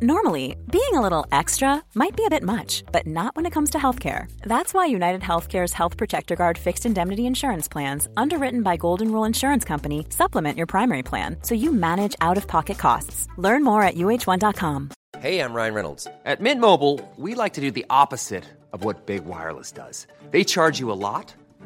Normally, being a little extra might be a bit much, but not when it comes to healthcare. That's why United Healthcare's Health Protector Guard fixed indemnity insurance plans, underwritten by Golden Rule Insurance Company, supplement your primary plan so you manage out of pocket costs. Learn more at uh1.com. Hey, I'm Ryan Reynolds. At Mint Mobile, we like to do the opposite of what Big Wireless does. They charge you a lot,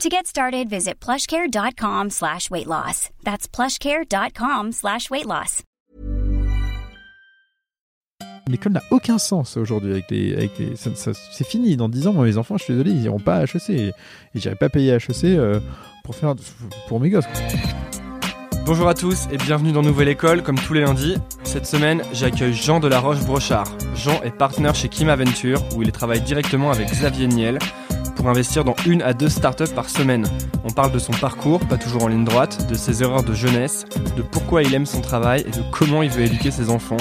To get started, visit plushcare.com slash weight loss. That's plushcare.com slash weight loss. L'école n'a aucun sens aujourd'hui avec les, avec les ça- ça- c'est fini. Dans 10 ans, moi, mes enfants, je suis désolé, ils iront pas à HEC et, j'irai pas payer HEC euh, pour faire pour mes gosses. Bonjour à tous et bienvenue dans Nouvelle École comme tous les lundis. Cette semaine, j'accueille Jean de la Roche-Brochard. Jean est partenaire chez Kim Aventure où il travaille directement avec Xavier Niel pour investir dans une à deux startups par semaine. On parle de son parcours, pas toujours en ligne droite, de ses erreurs de jeunesse, de pourquoi il aime son travail et de comment il veut éduquer ses enfants.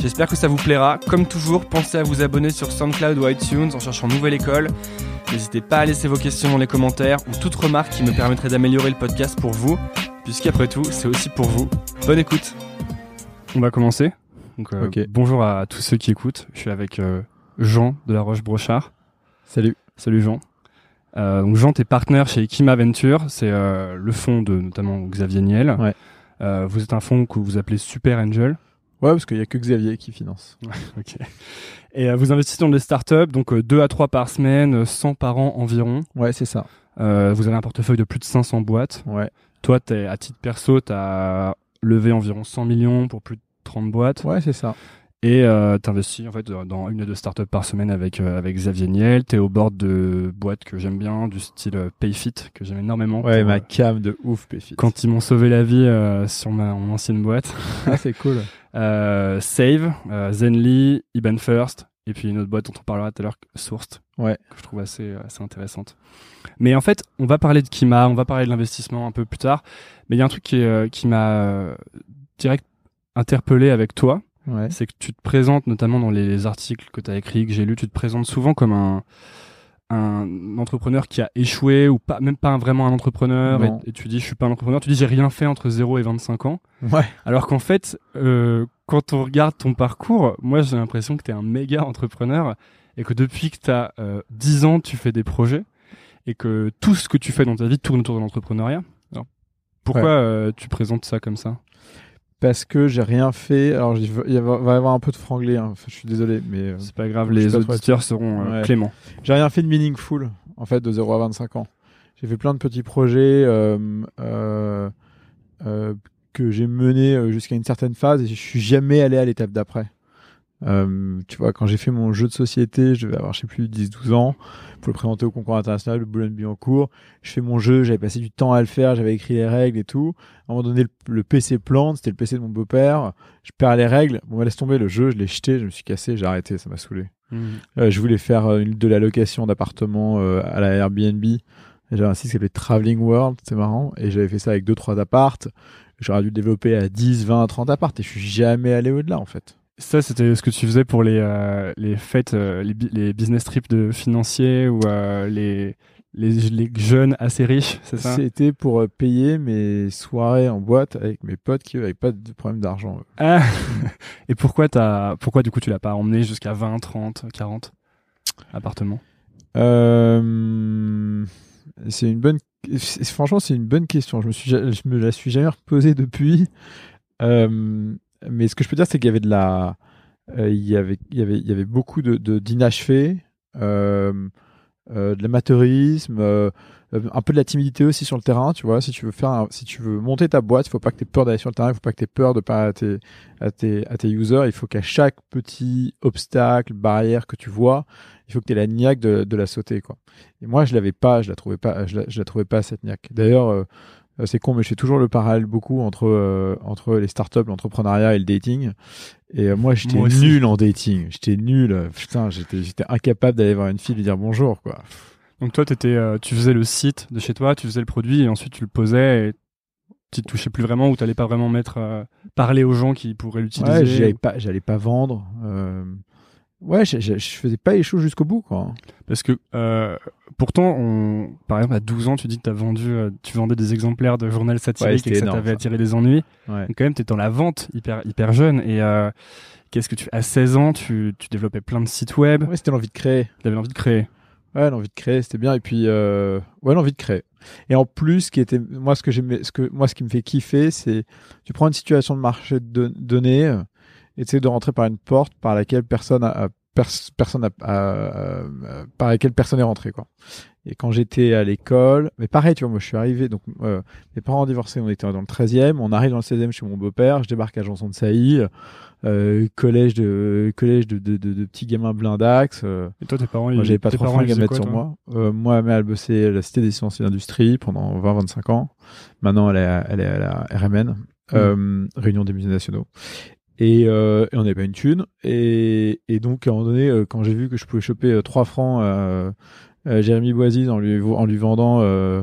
J'espère que ça vous plaira. Comme toujours, pensez à vous abonner sur SoundCloud ou iTunes en cherchant Nouvelle École. N'hésitez pas à laisser vos questions dans les commentaires ou toute remarque qui me permettrait d'améliorer le podcast pour vous, puisqu'après tout, c'est aussi pour vous. Bonne écoute. On va commencer. Donc, euh. Bonjour à tous ceux qui écoutent. Je suis avec euh, Jean de la Roche-Brochard. Salut. Salut Jean. Euh, donc Jean, t'es partenaire chez Kima Venture, c'est euh, le fonds de notamment Xavier Niel. Ouais. Euh, vous êtes un fonds que vous appelez Super Angel. Ouais, parce qu'il y a que Xavier qui finance. Ok. Et euh, vous investissez dans des startups, donc 2 à 3 par semaine, euh, 100 par an environ. Ouais, c'est ça. Euh, vous avez un portefeuille de plus de 500 boîtes. Ouais. Toi, t'es, à titre perso, tu as levé environ 100 millions pour plus de 30 boîtes. Ouais, c'est ça. Et euh, tu investis en fait dans une ou deux startups par semaine avec, euh, avec Xavier Niel. Tu es au bord de boîtes que j'aime bien, du style euh, Payfit, que j'aime énormément. Ouais, pour, ma euh, cam de ouf, Péfit. quand ils m'ont sauvé la vie euh, sur ma mon ancienne boîte. Ah, c'est cool. Euh, Save, euh, Zenly, Iban First, et puis une autre boîte dont on parlera tout à l'heure, Sourced, Ouais. que je trouve assez, assez intéressante. Mais en fait, on va parler de Kima, on va parler de l'investissement un peu plus tard, mais il y a un truc qui, euh, qui m'a euh, direct interpellé avec toi, Ouais. c'est que tu te présentes, notamment dans les articles que tu as écrits, que j'ai lus, tu te présentes souvent comme un, un entrepreneur qui a échoué, ou pas, même pas vraiment un entrepreneur, et, tu dis je suis pas un entrepreneur, tu dis j'ai rien fait entre 0 et 25 ans. Ouais. Alors qu'en fait, euh, quand on regarde ton parcours, moi j'ai l'impression que tu es un méga entrepreneur et que depuis que tu as 10 ans, tu fais des projets et que tout ce que tu fais dans ta vie tourne autour de l'entrepreneuriat. Pourquoi Ouais. euh, tu présentes ça comme ça? Parce que j'ai rien fait. Alors, il va y avoir un peu de franglais. hein. Enfin, je suis désolé, mais euh, C'est pas grave, les auditeurs seront euh, Ouais. cléments. j'ai rien fait de meaningful, en fait, de 0 à 25 ans. J'ai fait plein de petits projets euh, euh, que j'ai menés jusqu'à une certaine phase et je suis jamais allé à l'étape d'après. Euh, tu vois, quand j'ai fait mon jeu de société, je devais avoir, je sais plus, 10-12 ans, pour le présenter au concours international de Boulogne-Billancourt. Je fais mon jeu, j'avais passé du temps à le faire, j'avais écrit les règles et tout. À un moment donné, le, le PC plante, c'était le PC de mon beau-père. Je perds les règles. Bon, bah, laisse tomber le jeu, je l'ai jeté, je me suis cassé, j'ai arrêté, ça m'a saoulé. Euh, je voulais faire euh, de la location d'appartements euh, à la Airbnb. J'avais un site qui s'appelait Traveling World, c'est marrant. Et j'avais fait ça avec deux trois appartes. J'aurais dû le développer à 10, 20, 30 appartes. Et je suis jamais allé au-delà, en fait. Ça, c'était ce que tu faisais pour les, euh, les fêtes, euh, les, business trips de financiers ou euh, les, les, les jeunes assez riches, c'est ça? C'était pour payer mes soirées en boîte avec mes potes qui n'avaient pas de problème d'argent. Ah Et pourquoi, t'as, pourquoi du coup tu l'as pas emmené jusqu'à 20, 30, 40 appartements? C'est une bonne. Franchement, c'est une bonne question. Je me suis, ja- je me la suis jamais reposée depuis. Euh, mais ce que je peux dire, c'est qu'il y avait de la, euh, il y avait, il y avait, il y avait beaucoup de, de d'inachevé, euh, euh, de l'amateurisme, un peu de la timidité aussi sur le terrain, tu vois. Si tu veux faire, si tu veux monter ta boîte, il faut pas que tu aies peur d'aller sur le terrain, il faut pas que tu aies peur de pas à tes, à tes, à tes users. Il faut qu'à chaque petit obstacle, barrière que tu vois, il faut que tu aies la niaque de, la sauter, quoi. Et moi, je l'avais pas, je la trouvais pas, je la, la trouvais pas cette niaque. D'ailleurs, c'est con, mais je fais toujours le parallèle beaucoup entre euh, entre les startups, l'entrepreneuriat et le dating. Et euh, moi, j'étais nul en dating. J'étais nul. euh, Putain, j'étais incapable d'aller voir une fille et lui dire bonjour, quoi. Donc toi, t'étais, euh, tu faisais le site de chez toi, tu faisais le produit et ensuite tu le posais et tu te touchais plus vraiment ou t'allais pas vraiment mettre euh, parler aux gens qui pourraient l'utiliser. Ouais, j'allais pas, j'allais pas vendre. Ouais, je, je, je faisais pas les choses jusqu'au bout, quoi. Parce que euh, pourtant, on, par exemple, à 12 ans, tu dis que as vendu, euh, tu vendais des exemplaires de journal Ouais, satirique et c'était que ça t'avait attiré des ennuis. Ouais. Donc quand même, t'es dans la vente hyper hyper jeune et euh, qu'est-ce que tu à 16 ans, tu, tu développais plein de sites web, Ouais, c'était l'envie de créer. tu avais envie de créer. Ouais, l'envie de créer, c'était bien. Et puis, euh, ouais, l'envie de créer. Et en plus, ce qui était, moi, ce que j'aimais, ce que, moi, ce qui me fait kiffer, c'est, tu prends une situation de marché don- donnée, sais de rentrer par une porte par laquelle personne a, a- pers- personne a, a- a- a- par laquelle personne est rentré, quoi. Et quand j'étais à l'école, mais pareil, tu vois, moi, je suis arrivé, donc, euh, mes parents ont divorcé, on était dans le 13e, on arrive dans le 16e chez mon beau-père, je débarque à Janson de Sailly, euh, collège de, collège de, de, de, de petits gamins blindax, euh, Et toi, tes parents, moi, ils- j'avais pas fringues ils à mettre quoi, sur moi. Euh, moi, mais elle bossait à la Cité des sciences et de l'industrie pendant 20-25 ans. Maintenant, elle est, à- elle est à la RMN, euh, Réunion des musées nationaux. Et, euh, et on n'avait pas une thune. Et, donc, à un moment donné, euh, quand j'ai vu que je pouvais choper euh, 3 francs à, Jérémy Boisy en lui, en lui vendant euh,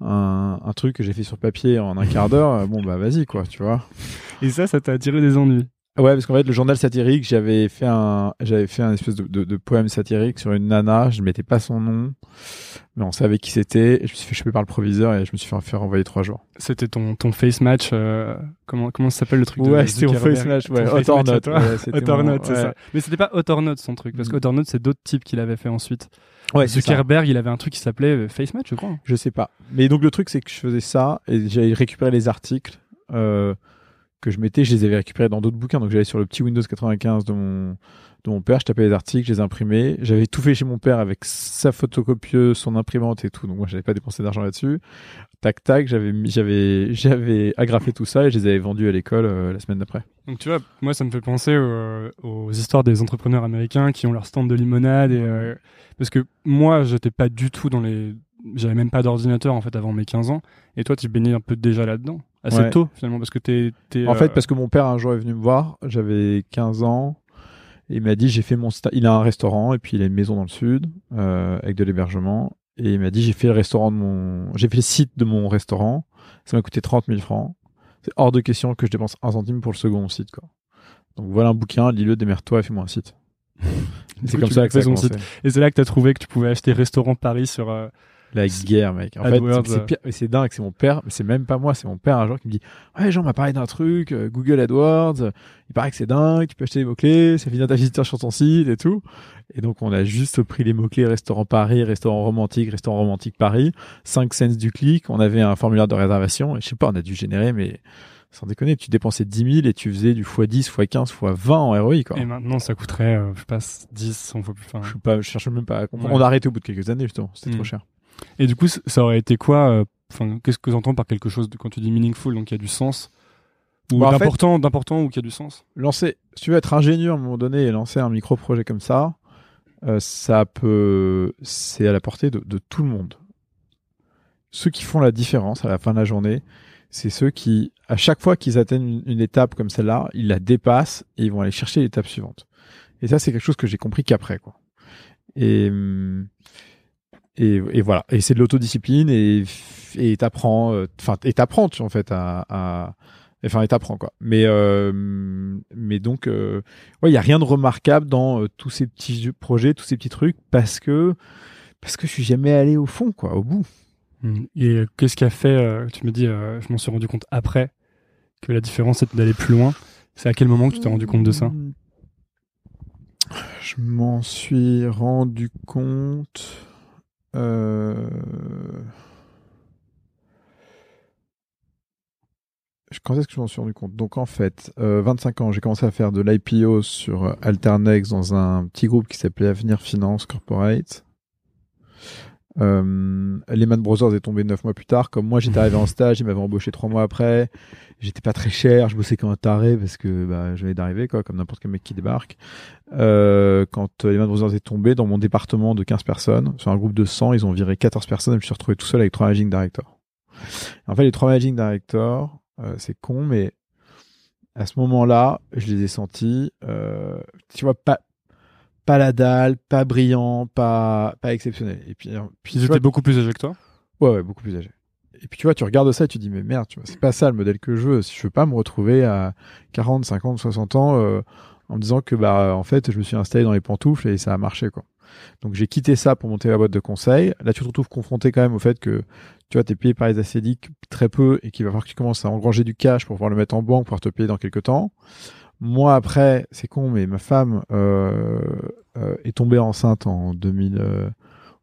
un, un truc que j'ai fait sur papier en un quart d'heure, euh, bon, bah vas-y, quoi, tu vois. Et ça, ça t'a attiré des ennuis? Ouais, parce qu'en fait, le journal satirique, j'avais fait un, j'avais fait un espèce de, de, de poème satirique sur une nana. Je ne mettais pas son nom, mais on savait qui c'était. Je me suis fait choper par le proviseur et je me suis fait faire envoyer trois jours. C'était ton, ton face match. euh, comment, comment ça s'appelle le truc Ouais, c'était mon Zuckerberg face match, ouais. Ton face match ouais, mon- not, c'est ouais. ça. Mais c'était pas Hot or not son truc, parce que Mm. Hot or not, c'est d'autres types qui l'avaient fait ensuite. Ouais. Zuckerberg, il avait un truc qui s'appelait euh, face match, je crois. Je sais pas. Mais donc le truc, c'est que je faisais ça et j'avais récupéré les articles euh, que je mettais. Je les avais récupérés dans d'autres bouquins. Donc j'allais sur le petit Windows 95 de mon de mon père. Je tapais les articles, je les imprimais. J'avais tout fait chez mon père avec sa photocopieuse, son imprimante et tout. Donc moi, j'avais pas dépensé d'argent là-dessus. Tac tac, j'avais j'avais j'avais agrafé tout ça et je les avais vendus à l'école euh, la semaine d'après. Donc tu vois, moi ça me fait penser aux histoires des entrepreneurs américains qui ont leur stand de limonade et euh, parce que moi j'étais pas du tout dans les j'avais même pas d'ordinateur en fait avant mes 15 ans et toi tu baignais un peu déjà là-dedans assez Ouais. tôt finalement parce que t'es t'es, En euh, fait, parce que mon père un jour est venu me voir, j'avais 15 ans, et il m'a dit j'ai fait mon sta- il a un restaurant et puis il a une maison dans le sud euh, avec de l'hébergement et il m'a dit j'ai fait le restaurant de mon j'ai fait le site de mon restaurant, ça m'a coûté 30 000 francs. C'est hors de question que je dépense un centime pour le second site quoi. Donc voilà un bouquin, lis-le, démerde-toi et fais-moi un site. C'est coup, comme tu ça as que ça a commencé. et c'est là que t'as trouvé que tu pouvais acheter restaurant Paris sur euh, La guerre, mec. En AdWords, fait, c'est euh. c'est dingue, c'est mon père, mais c'est même pas moi, c'est mon père un jour qui me dit Ouais, Jean m'a parlé d'un truc, euh, Google AdWords, euh, il paraît que c'est dingue, tu peux acheter des mots-clés, ça bien ta visiteur sur ton site et tout. Et donc, on a juste pris les mots-clés restaurant Paris, restaurant romantique, restaurant romantique Paris, 5 cents du clic, on avait un formulaire de réservation, et je sais pas, on a dû générer, mais sans déconner, tu dépensais 10 000 et tu faisais du x10, x15, x20 en ROI, quoi. et maintenant ça coûterait euh, je sais pas 10 100 fois plus enfin, Je sais pas, je cherche même pas à comprendre. Ouais. On a arrêté au bout de quelques années, justement, c'était Hmm. trop cher. Et du coup, ça aurait été quoi euh, Enfin, qu'est-ce que tu entends par quelque chose de, quand tu dis meaningful, donc il y a du sens ou Bah, en fait- d'important, d'important ou qui a du sens? Lancer, si tu veux être ingénieur à un moment donné et lancer un micro-projet comme ça, euh, ça peut, c'est à la portée de, de tout le monde. Ceux qui font la différence à la fin de la journée, c'est ceux qui, à chaque fois qu'ils atteignent une, une étape comme celle-là, ils la dépassent et ils vont aller chercher l'étape suivante. Et ça, c'est quelque chose que j'ai compris qu'après, quoi. Et, hum, et, et voilà. Et c'est de l'autodiscipline et, et t'apprends, euh, enfin, et t'apprends, tu, en fait, à, à enfin, et t'apprends, quoi. Mais, euh, mais donc, euh, ouais, il y a rien de remarquable dans euh, tous ces petits projets, tous ces petits trucs, parce que, parce que je suis jamais allé au fond, quoi, au bout. Mm. Et euh, qu'est-ce qui a fait euh, Tu me dis, euh, je m'en suis rendu compte après que la différence c'était d'aller plus loin. C'est à quel moment que tu t'es rendu compte de ça Je m'en suis rendu compte. Euh, Quand est-ce que je m'en suis rendu compte? Donc en fait, euh, 25 ans, j'ai commencé à faire de l'IPO sur euh, Alternex dans un petit groupe qui s'appelait Avenir Finance Corporate. Euh, Lehman Brothers est tombé neuf mois plus tard. Comme moi, j'étais arrivé en stage, ils m'avaient embauché trois mois après. J'étais pas très cher, je bossais comme un taré parce que bah, je venais d'arriver, quoi, comme n'importe quel mec qui débarque. Euh, quand Lehman Brothers est tombé, dans mon département de 15 personnes, sur un groupe de 100, ils ont viré 14 personnes et je me suis retrouvé tout seul avec trois managing directors. En fait, les trois managing directors, euh, c'est con, mais à ce moment-là, je les ai sentis, euh, tu vois, pas, pas la dalle, pas brillant, pas, pas exceptionnel. Et puis, puis Ils étaient vois, beaucoup plus âgés que toi? Ouais, ouais, beaucoup plus âgé. Et puis tu vois, tu regardes ça et tu dis, mais merde, tu vois, c'est pas ça le modèle que je veux. Si je veux pas me retrouver à 40, 50, 60 ans euh, en me disant que, bah, en fait, je me suis installé dans les pantoufles et ça a marché, quoi. Donc j'ai quitté ça pour monter la boîte de conseil. Là, tu te retrouves confronté quand même au fait que, tu vois, t'es payé par les acédiques très peu et qu'il va falloir que tu commences à engranger du cash pour pouvoir le mettre en banque, pour pouvoir te payer dans quelques temps. Moi, après, c'est con, mais ma femme euh, est tombée enceinte en 2000, euh,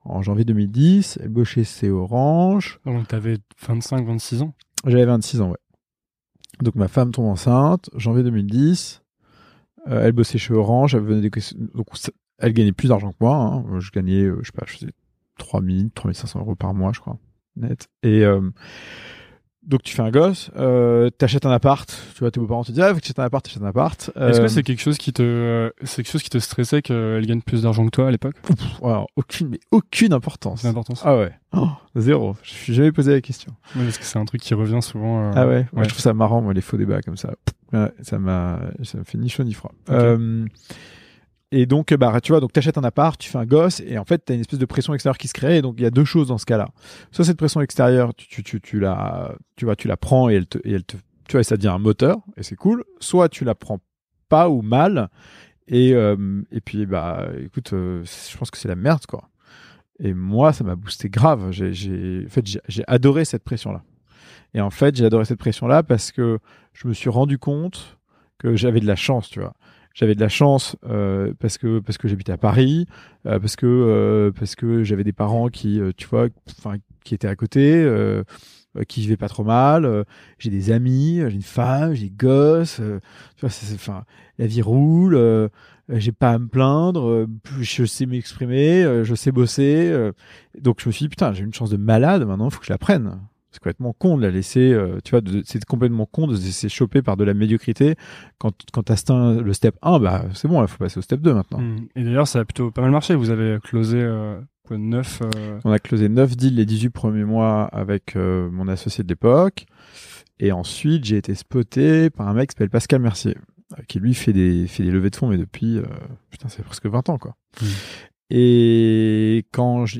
en janvier 2010. Elle bossait chez Orange. Donc t'avais 25, 26 ans? J'avais 26 ans, ouais. Donc ma femme tombe enceinte, janvier 2010. Euh, elle bossait chez Orange. Elle, venait des... Donc, ça- elle gagnait plus d'argent que moi. hein. Je gagnais, euh, je sais pas, je faisais 3000, 3500 euros par mois, je crois, net. Et euh, donc tu fais un gosse, euh, t'achètes un appart. Tu vois, tes beaux-parents te disent, ah, faut que tu achètes un appart, t'achètes un appart. Est-ce Euh, que c'est quelque chose qui te, c'est quelque chose qui te stressait qu'elle gagne plus d'argent que toi à l'époque? Alors, aucune, mais aucune importance. C'est l'importance. Ah ouais, Oh, zéro. Je suis jamais posé la question. Oui, parce que c'est un truc qui revient souvent. euh, Ah ouais, Moi, je trouve ça marrant, moi, les faux débats comme ça. Ouais, ça m'a, ça me fait ni chaud ni froid. Ok. Euh, et donc, bah, tu vois, donc t'achètes un appart, tu fais un gosse, et en fait, t'as une espèce de pression extérieure qui se crée. Et donc, il y a deux choses dans ce cas-là. Soit cette pression extérieure, tu, tu, tu, tu la, tu vois, tu la prends et elle te, et elle te, tu vois, ça devient un moteur, et c'est cool. Soit tu la prends pas ou mal, et, euh, et puis, bah, écoute, euh, je pense que c'est la merde, quoi. Et moi, ça m'a boosté grave. J'ai, en fait, j'ai adoré cette pression-là. Et en fait, j'ai adoré cette pression-là parce que je me suis rendu compte que j'avais de la chance, tu vois. J'avais de la chance euh, parce que parce que j'habitais à Paris, euh, parce que euh, parce que j'avais des parents qui, euh, tu vois, enfin, qui étaient à côté, euh, qui vivaient pas trop mal. euh, j'ai des amis, j'ai une femme, j'ai des gosses. tu vois, enfin, la vie roule. j'ai pas à me plaindre. je sais m'exprimer, je sais bosser. donc je me suis dit putain, j'ai une chance de malade. Maintenant, faut que je la prenne. C'est complètement con de la laisser, euh, tu vois, c'est complètement con de se laisser choper par de la médiocrité. Quand, quand t'as atteint le step 1, bah, c'est bon, il faut passer au step 2 maintenant. Hmm. Et d'ailleurs, ça a plutôt pas mal marché. Vous avez closé euh, quoi, 9 On a closé 9 deals les 18 premiers mois avec euh, mon associé de l'époque. Et ensuite, j'ai été spoté par un mec qui s'appelle Pascal Mercier, euh, qui lui fait des, fait des levées de fonds, mais depuis, euh, putain, c'est presque 20 ans, quoi. Mm. Et quand je,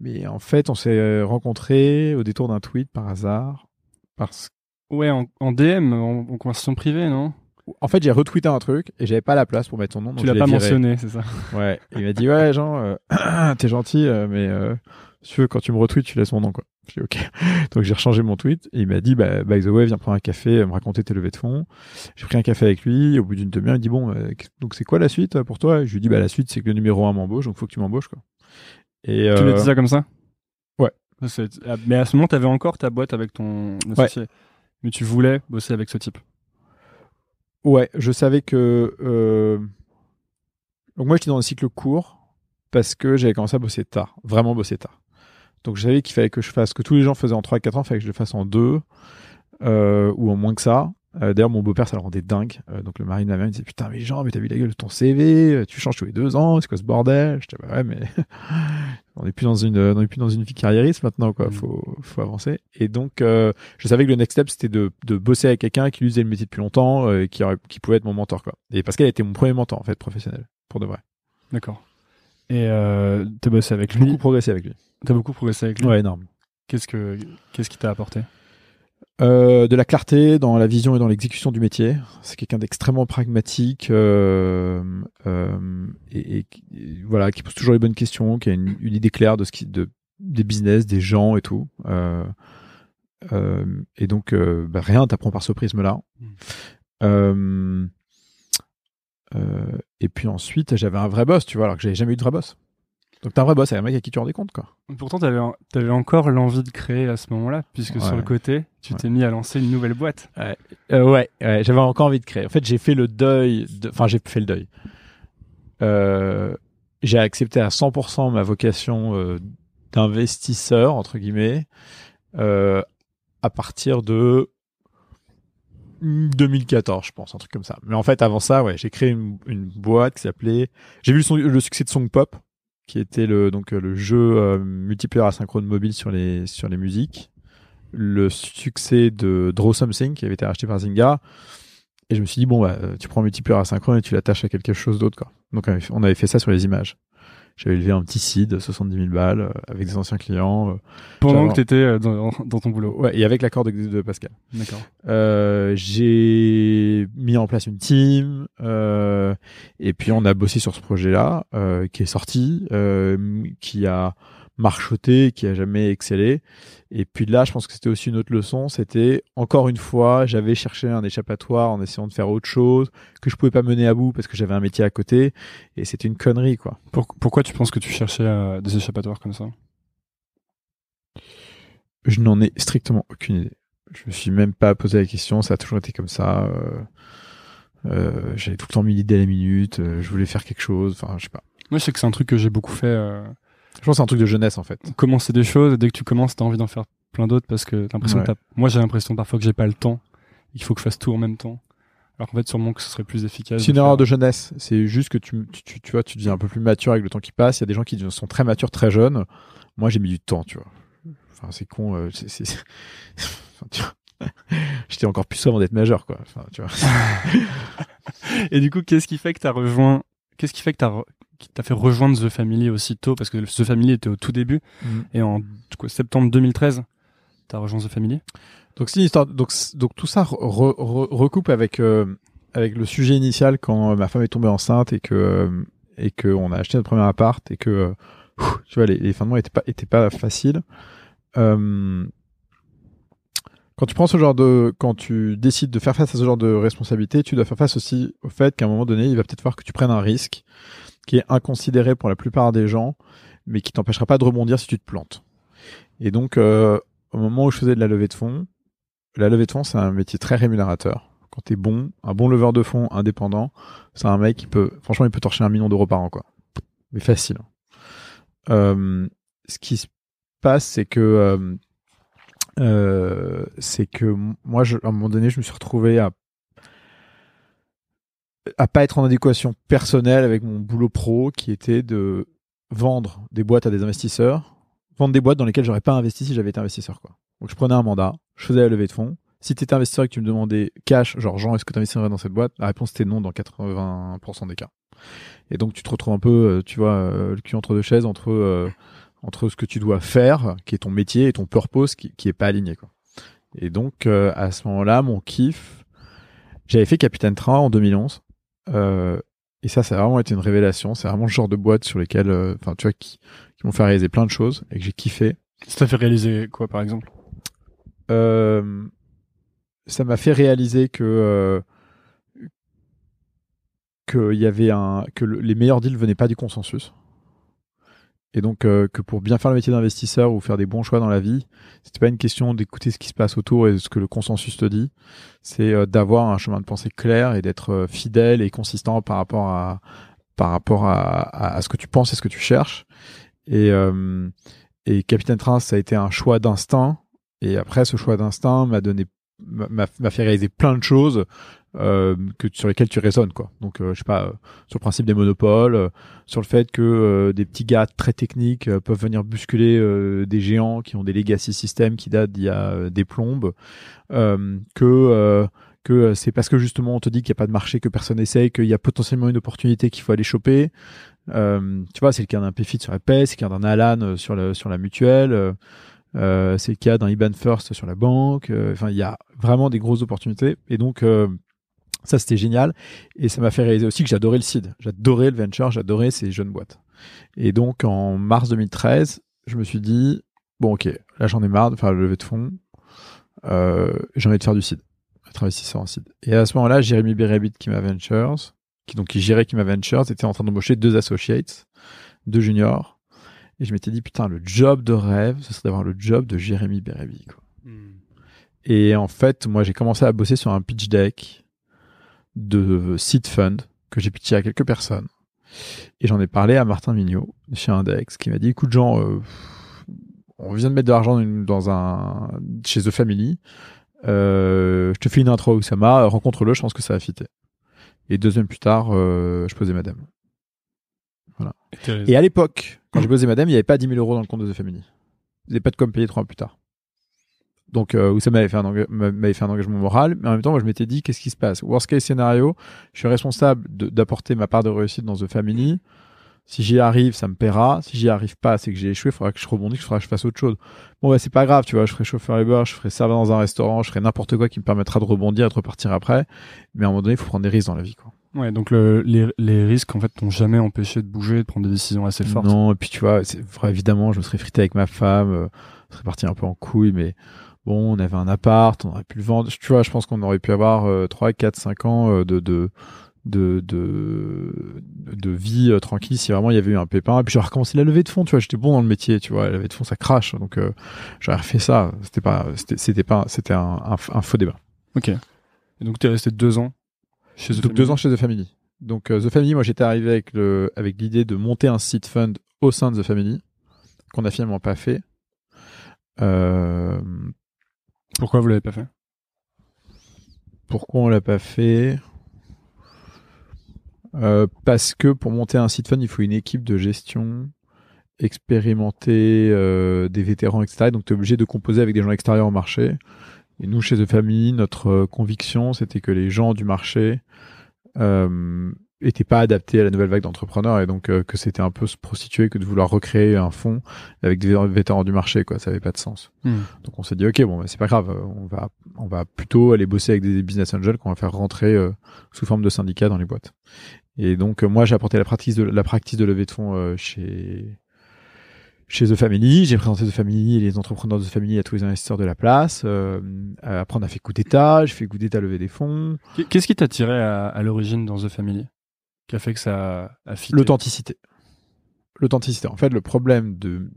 mais en fait, on s'est rencontrés au détour d'un tweet par hasard. Parce Ouais, en, en DM, en, en conversation privée, non? En fait, j'ai retweeté un truc et j'avais pas la place pour mettre son nom. donc Tu l'as pas viré. mentionné, c'est ça? Ouais. Il m'a dit ouais, Jean, euh, t'es gentil, euh, mais euh, si tu veux, quand tu me retweets, tu laisses mon nom, quoi. J'ai dit ok. Donc j'ai rechangé mon tweet et il m'a dit bah by the way, viens prendre un café, euh, me raconter tes levées de fonds. J'ai pris un café avec lui. Au bout d'une demi-heure, il me dit bon, euh, donc c'est quoi la suite euh, pour toi? Et Je lui dis bah la suite, c'est que le numéro un m'embauche, donc faut que tu m'embauches, quoi. Et Tu l'as euh, dit ça comme ça? Ouais. Ah, Mais à ce moment, t'avais encore ta boîte avec ton associé. Mais tu voulais bosser avec ce type. Ouais, je savais que. Euh... Donc, moi, j'étais dans un cycle court parce que j'avais commencé à bosser tard, vraiment bosser tard. Donc, je savais qu'il fallait que je fasse que tous les gens faisaient en 3 et 4 ans, il fallait que je le fasse en 2 euh, ou en moins que ça. Euh, D'ailleurs, mon beau-père, ça le rendait dingue. Euh, donc, le mari de ma mère, il disait Putain, mais Jean, mais t'as vu la gueule de ton CV Tu changes tous les deux ans, c'est quoi ce bordel? Je disais Bah ouais, mais on n'est plus dans une, on est plus dans une vie carriériste maintenant, quoi. Mm. Faut, faut avancer. Et donc, euh, je savais que le next step, c'était de, de bosser avec quelqu'un qui lui faisait le métier depuis longtemps, et qui, aurait, qui pouvait être mon mentor, quoi. Et Pascal était mon premier mentor, en fait, professionnel, pour de vrai. D'accord. Et euh, t'as bossé avec lui. beaucoup progressé avec lui. T'as beaucoup progressé avec lui. Ouais, énorme. Qu'est-ce que qu'est-ce qui t'a apporté? Euh, de la clarté dans la vision et dans l'exécution du métier. C'est quelqu'un d'extrêmement pragmatique euh, euh, et, et qui- et voilà qui pose toujours les bonnes questions, qui a une, une idée claire de ce qui, de des business, des gens et tout. Et donc bah, rien t'apprend par ce prisme-là. Mm. Et puis ensuite j'avais un vrai boss, tu vois, alors que j'avais jamais eu de vrai boss. Donc t'as un vrai boss, c'est un mec à qui tu rendais compte quoi. Pourtant, t'avais avais encore l'envie de créer à ce moment-là, puisque Ouais. sur le côté, tu Ouais. t'es mis à lancer une nouvelle boîte. Euh, ouais, ouais, j'avais encore envie de créer. En fait, j'ai fait le deuil. de- Enfin, j'ai fait le deuil. Euh, j'ai accepté à 100% ma vocation euh, d'investisseur entre guillemets euh, à partir de 2014, je pense, un truc comme ça. Mais en fait, avant ça, ouais, j'ai créé une, une boîte qui s'appelait. J'ai vu le, son- le succès de Song Pop, qui était le euh, jeu euh, multiplayer asynchrone mobile sur les musiques. Le succès de Draw Something, qui avait été racheté par Zynga. Et je me suis dit bon, bah, euh, tu prends multiplayer asynchrone et tu l'attaches à quelque chose d'autre. Donc on avait fait ça sur les images. J'avais levé un petit seed, 70 000 balles, euh, avec des anciens clients. euh, Pendant que t'étais euh, dans, dans ton boulot. ouais, et avec l'accord de, de Pascal. D'accord. Euh, j'ai mis en place une team euh, et puis on a bossé sur ce projet-là euh, qui est sorti, euh, qui a marchoté, qui a jamais excellé. Et puis là, je pense que c'était aussi une autre leçon. C'était encore une fois, j'avais cherché un échappatoire en essayant de faire autre chose que je pouvais pas mener à bout parce que j'avais un métier à côté et c'était une connerie quoi. Pour- pourquoi tu penses que tu cherchais euh, des échappatoires comme ça? Je n'en ai strictement aucune idée. Je me suis même pas posé la question. Ça a toujours été comme ça. Euh, euh, J'avais tout le temps mis l'idée à la minute. je voulais faire quelque chose. Enfin, je sais pas. Moi, je sais que c'est un truc que j'ai beaucoup fait. Je pense que c'est un truc de jeunesse en fait. commencer des choses et dès que tu commences, t'as envie d'en faire plein d'autres parce que t'as l'impression Ouais. que t'as- moi j'ai l'impression parfois que j'ai pas le temps. Il faut que je fasse tout en même temps. Alors qu'en fait, sûrement que ce serait plus efficace. C'est une erreur de jeunesse. C'est juste que tu, tu, tu, tu vois, tu deviens un peu plus mature avec le temps qui passe. Il y a des gens qui sont très matures très jeunes. Moi, j'ai mis du temps, tu vois. Enfin, c'est con. euh, c'est- tu. J'étais encore plus avant d'être majeur, quoi. Enfin, tu vois. Et du coup, qu'est-ce qui fait que t'as rejoint Qu'est-ce qui fait que t'as re- qui t'a fait rejoindre The Family aussitôt Parce que The Family était au tout début Mm. et en quoi, septembre 2013, t'as rejoint The Family. Donc c'est une histoire. Donc, donc tout ça re- re- recoupe avec euh, avec le sujet initial quand euh, ma femme est tombée enceinte et que euh, et que on a acheté notre premier appart et que pff, tu vois les, les fins de mois étaient pas étaient pas faciles. Euh, quand tu prends ce genre de quand tu décides de faire face à ce genre de responsabilité, tu dois faire face aussi au fait qu'à un moment donné, il va peut-être falloir que tu prennes un risque qui est inconsidéré pour la plupart des gens, mais qui t'empêchera pas de rebondir si tu te plantes. Et donc euh, au moment où je faisais de la levée de fonds, la levée de fonds, c'est un métier très rémunérateur. Quand t'es bon, un bon leveur de fonds indépendant, c'est un mec qui peut, franchement, il peut torcher un million d'euros par an, quoi. Mais facile. Euh, ce qui se passe, c'est que, euh, c'est que moi, je, à un moment donné, je me suis retrouvé à à pas être en adéquation personnelle avec mon boulot pro, qui était de vendre des boîtes à des investisseurs, vendre des boîtes dans lesquelles j'aurais pas investi si j'avais été investisseur, quoi. Donc je prenais un mandat, je faisais la levée de fonds. Si tu étais investisseur et que tu me demandais cash, genre Jean, est-ce que tu investirais dans cette boîte? La réponse était non dans 80% des cas. Et donc tu te retrouves un peu, euh, tu vois, euh, le cul entre deux chaises entre euh, entre ce que tu dois faire, qui est ton métier, et ton purpose qui, qui est pas aligné, quoi. Et donc à ce moment-là, mon kiff, j'avais fait Capitaine Train en 2011. Euh, et ça, ça a vraiment été une révélation. C'est vraiment le genre de boîte sur lesquelles, euh, enfin, tu vois, qui, qui m'ont fait réaliser plein de choses et que j'ai kiffé. Ça t'a fait réaliser quoi, par exemple? Euh, ça m'a fait réaliser que euh, y avait un que le- les meilleurs deals venaient pas du consensus et donc euh, que pour bien faire le métier d'investisseur ou faire des bons choix dans la vie c'était pas une question d'écouter ce qui se passe autour et ce que le consensus te dit. C'est euh, d'avoir un chemin de pensée clair et d'être euh, fidèle et consistant par rapport à par rapport à, à ce que tu penses et ce que tu cherches. Et euh, et Capitaine Train ça a été un choix d'instinct. Et après, ce choix d'instinct m'a donné, m'a fait réaliser plein de choses euh, que sur lesquelles tu raisonnes, quoi. Donc, euh, je sais pas, euh, sur le principe des monopoles, euh, sur le fait que euh, des petits gars très techniques euh, peuvent venir bousculer des géants qui ont des legacy systems qui datent d'il y a des plombes, que que c'est parce que justement on te dit qu'il n'y a pas de marché que personne essaye, qu'il y a potentiellement une opportunité qu'il faut aller choper. Tu vois, c'est le cas d'un PFIT sur la PES, c'est le cas d'un Alan sur, le, sur la mutuelle. Euh, c'est le cas d'un IBAN First sur la banque. euh, Enfin, il y a vraiment des grosses opportunités. Et donc, euh, ça, c'était génial. Et ça m'a fait réaliser aussi que j'adorais le seed. J'adorais le venture, j'adorais ces jeunes boîtes. Et donc, en mars 2013, je me suis dit, bon, ok, là, j'en ai marre de faire le levée de fonds. Euh, j'ai envie de faire du seed, être investisseur en seed. Et à ce moment-là, Jérémy Berabit, qui m'a Ventures, qui donc qui gérait Kima Ventures, était en train d'embaucher deux associates, deux juniors. Et je m'étais dit, putain, le job de rêve, ce serait d'avoir le job de Jérémy Bérébi. Quoi. Et en fait, moi, j'ai commencé à bosser sur un pitch deck de seed fund que j'ai pitché à quelques personnes. Et j'en ai parlé à Martin Mignot, chez Index, qui m'a dit, écoute, Jean, euh, on vient de mettre de l'argent dans un chez The Family. Euh, je te fais une intro où ça m'a rencontre-le, je pense que ça va fitter. Et deux semaines plus tard, euh, je posais madame. Voilà. Et à l'époque, quand j'ai posé madame, il n'y avait pas 10 000 euros dans le compte de The Family. Ils n'avaient pas de quoi me payer trois mois plus tard. Donc, euh, ça m'avait fait, fait un engagement moral, mais en même temps, moi, je m'étais dit, qu'est-ce qui se passe? Worst case scénario, je suis responsable d'apporter ma part de réussite dans The Family. Si j'y arrive, ça me paiera. Si j'y arrive pas, c'est que j'ai échoué. Il faudra que je rebondisse, il faudra que je fasse autre chose. Bon, bah, c'est pas grave, tu vois. Je ferai chauffeur Uber, je ferai serveur dans un restaurant, je ferai n'importe quoi qui me permettra de rebondir et de repartir après. Mais à un moment donné, il faut prendre des risques dans la vie, quoi. Ouais, donc le, les, les, risques, en fait, t'ont jamais empêché de bouger, de prendre des décisions assez fortes. Non, et puis tu vois, évidemment, je me serais frité avec ma femme, euh, je serais parti un peu en couille, mais bon, on avait un appart, on aurait pu le vendre. Tu vois, je pense qu'on aurait pu avoir euh, 3, 4, 5 ans euh, de, de, de, de, de vie euh, tranquille si vraiment il y avait eu un pépin. Et puis j'aurais recommencé la levée de fonds, tu vois, j'étais bon dans le métier, tu vois, la levée de fonds ça crache, donc euh, j'aurais refait ça. C'était pas, c'était pas, c'était un, un, faux débat. Ok. Et donc tu es resté deux ans chez The donc, deux ans chez The Family. Donc The Family, moi j'étais arrivé avec le, avec l'idée de monter un site fund au sein de The Family qu'on a finalement pas fait. Euh, Pourquoi vous l'avez pas fait? Pourquoi on l'a pas fait? Euh, parce que pour monter un site fund, il faut une équipe de gestion expérimentée, euh, des vétérans, etc. donc tu es obligé de composer avec des gens extérieurs au marché. Et nous, chez The Family, notre euh, conviction, c'était que les gens du marché euh, pas adaptés à la nouvelle vague d'entrepreneurs et donc euh, que c'était un peu se prostituer que de vouloir recréer un fonds avec des vétérans du marché quoi. Ça avait pas de sens. Hmm. donc on s'est dit ok bon bah, c'est pas grave. On va on va plutôt aller bosser avec des business angels qu'on va faire rentrer sous forme de syndicats dans les boîtes. Et donc, euh, moi, j'ai apporté la pratique de la pratique de levée de fonds euh, chez chez The Family. J'ai présenté The Family et les entrepreneurs de The Family à tous les investisseurs de la place. Euh, après, on a fait coup d'état. J'ai fait coup d'état lever des fonds. Qu'est-ce qui t'a tiré à, à l'origine dans The Family? Qui a fait que ça a L'authenticité. L'authenticité. En fait, le problème de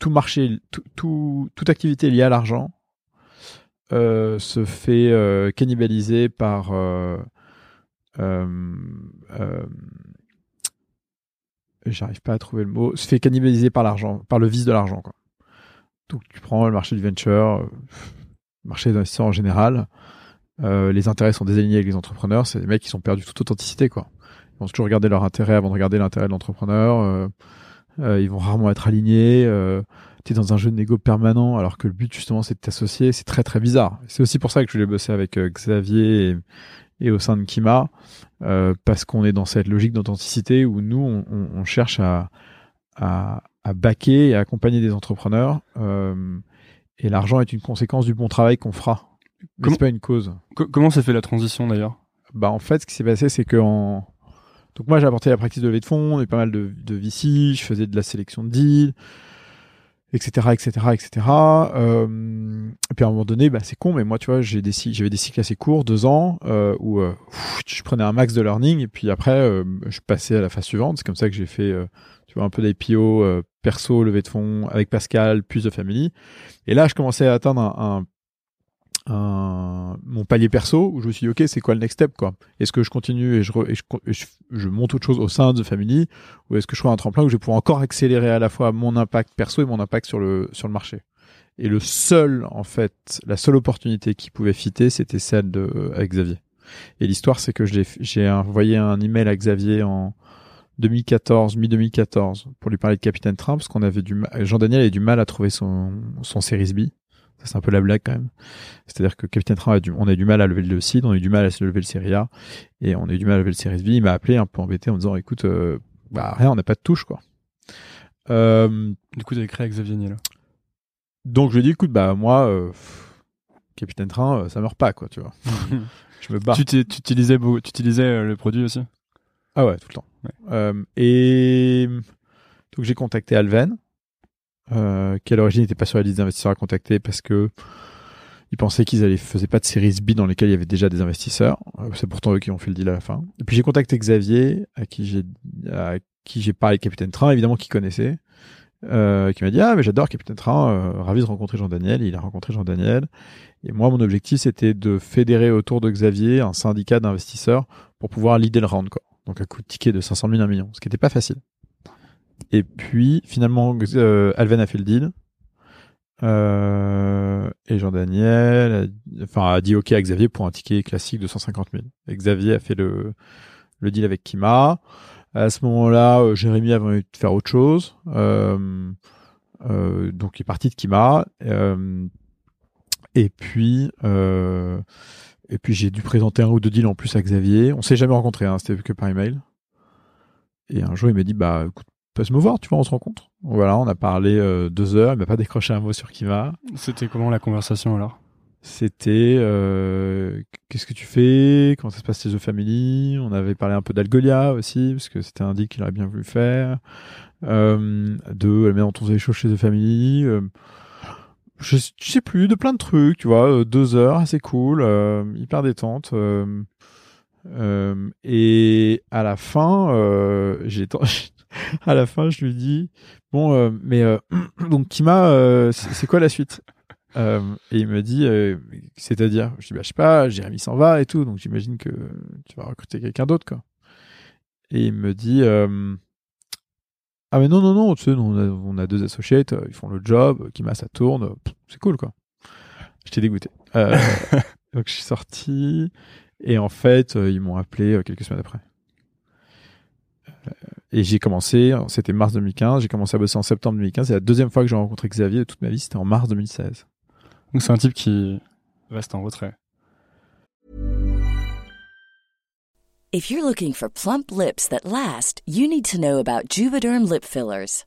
tout marché, tout, tout, toute activité liée à l'argent euh, se fait euh, cannibaliser par euh, euh, j'arrive pas à trouver le mot, se fait cannibaliser par l'argent, par le vice de l'argent. Quoi. Donc tu prends le marché du venture, le marché des investisseurs en général, euh, les intérêts sont désalignés avec les entrepreneurs, c'est des mecs qui sont perdus toute authenticité. Quoi. Ils vont toujours regarder leur intérêt avant de regarder l'intérêt de l'entrepreneur. Euh, euh, ils vont rarement être alignés. Euh, tu es dans un jeu de négo permanent alors que le but justement c'est de t'associer. C'est très très bizarre. C'est aussi pour ça que je voulais bosser avec Xavier et, et au sein de Kima, euh, parce qu'on est dans cette logique d'authenticité où nous, on, on, cherche à, à, à baquer et à accompagner des entrepreneurs. Euh, et l'argent est une conséquence du bon travail qu'on fera. Mais c'est pas une cause. comment s'est fait la transition d'ailleurs? Bah en fait, ce qui s'est passé, c'est que en... donc moi j'ai apporté la pratique de levée de fonds, on a eu pas mal de, de VC, je faisais de la sélection de deals, etc., etc., etc. Euh, et puis à un moment donné, bah, c'est con, mais moi, tu vois, j'ai des j'avais des cycles assez courts, deux ans, euh, où euh, je prenais un max de learning, et puis après, euh, je passais à la phase suivante. C'est comme ça que j'ai fait, euh, tu vois, un peu d'IPO perso, levée de fonds avec Pascal, plus de family. Et là, je commençais à atteindre un, un mon palier perso où je me suis dit ok c'est quoi le next step quoi? Est-ce que je continue et je, monte autre chose au sein de Family? Ou est-ce que je trouve un tremplin où je vais pouvoir encore accélérer à la fois mon impact perso et mon impact sur le sur le marché? Et le seul en fait la seule opportunité qui pouvait fitter c'était celle de avec Xavier. Et l'histoire c'est que j'ai envoyé un email à Xavier en 2014 mi 2014 pour lui parler de Capitaine Train parce qu'on avait du Jean-Daniel avait du mal à trouver son son Series B c'est un peu la blague quand même. C'est-à-dire que Capitaine Train, a du, on a du mal à lever le CID, on a eu du mal à se lever le Serie A, et on a eu du mal à lever le Series B. Il m'a appelé un peu embêté en me disant, écoute, euh, bah rien, on n'a pas de touche, quoi. Euh, du coup, t'avais créé avec Xavier Niel. Donc je lui ai dit, écoute, bah moi, euh, Capitaine Train, ça meurt pas, quoi, tu vois. je me. Tu, tu utilisais, tu utilisais le produit aussi? Ah ouais, tout le temps. Ouais. et donc j'ai contacté Alven, euh, qui à l'origine n'était pas sur la liste d'investisseurs à contacter parce que ils pensaient qu'ils allaient faisaient pas de séries B dans lesquelles il y avait déjà des investisseurs. Euh, c'est pourtant eux qui ont fait le deal à la fin. Et puis j'ai contacté Xavier, à qui j'ai à qui j'ai parlé Capitaine Train, évidemment qui connaissait, euh, qui m'a dit ah mais j'adore Capitaine Train, euh, ravi de rencontrer Jean-Daniel. Il a rencontré Jean-Daniel. Et moi mon objectif c'était de fédérer autour de Xavier un syndicat d'investisseurs pour pouvoir leader le round quoi. Donc un coup de ticket de 500 000 1 million, ce qui n'était pas facile. Et puis finalement, euh, Alven a fait le deal. Euh, et Jean-Daniel a, enfin, a dit OK à Xavier pour un ticket classique de 150 000. Et Xavier a fait le, le deal avec Kima. À ce moment-là, euh, Jérémy avait envie de faire autre chose. Donc il est parti de Kima. Et puis, et puis j'ai dû présenter un ou deux deals en plus à Xavier. On s'est jamais rencontrés, hein, c'était que par email. Et un jour, il m'a dit, bah, écoute, passe me voir, tu vois, on se rencontre. Voilà, on a parlé euh, deux heures. Il m'a pas décroché un mot sur Kima. C'était comment la conversation alors? C'était euh, qu'est-ce que tu fais? Comment ça se passe chez The Family? On avait parlé un peu d'Algolia aussi, parce que c'était un deal qu'il aurait bien voulu faire. Euh, de la manière dont on faisait les choses chez The Family. Je, je sais plus, de plein de trucs, tu vois. deux heures, assez cool, hyper détente. et à la fin, j'ai à la fin, je lui dis bon, euh, mais euh, donc Kima, euh, c'est quoi la suite? Et il me dit, c'est-à-dire, je dis bah je sais pas, Jérémy s'en va et tout, donc j'imagine que tu vas recruter quelqu'un d'autre quoi. Et il me dit ah mais non non non, tu sais, nous, on a, on a deux associates, ils font le job, Kima ça tourne, c'est cool quoi. J'étais dégoûté. Donc je suis sorti. Et en fait, ils m'ont appelé quelques semaines après. Et j'ai commencé, c'était mars 2015, j'ai commencé à bosser en septembre 2015. C'est la deuxième fois que j'ai rencontré Xavier de toute ma vie, c'était en mars 2016. Donc c'est un type qui reste en retrait. If you're looking for plump lips that last, you need to know about Juvederm lip fillers.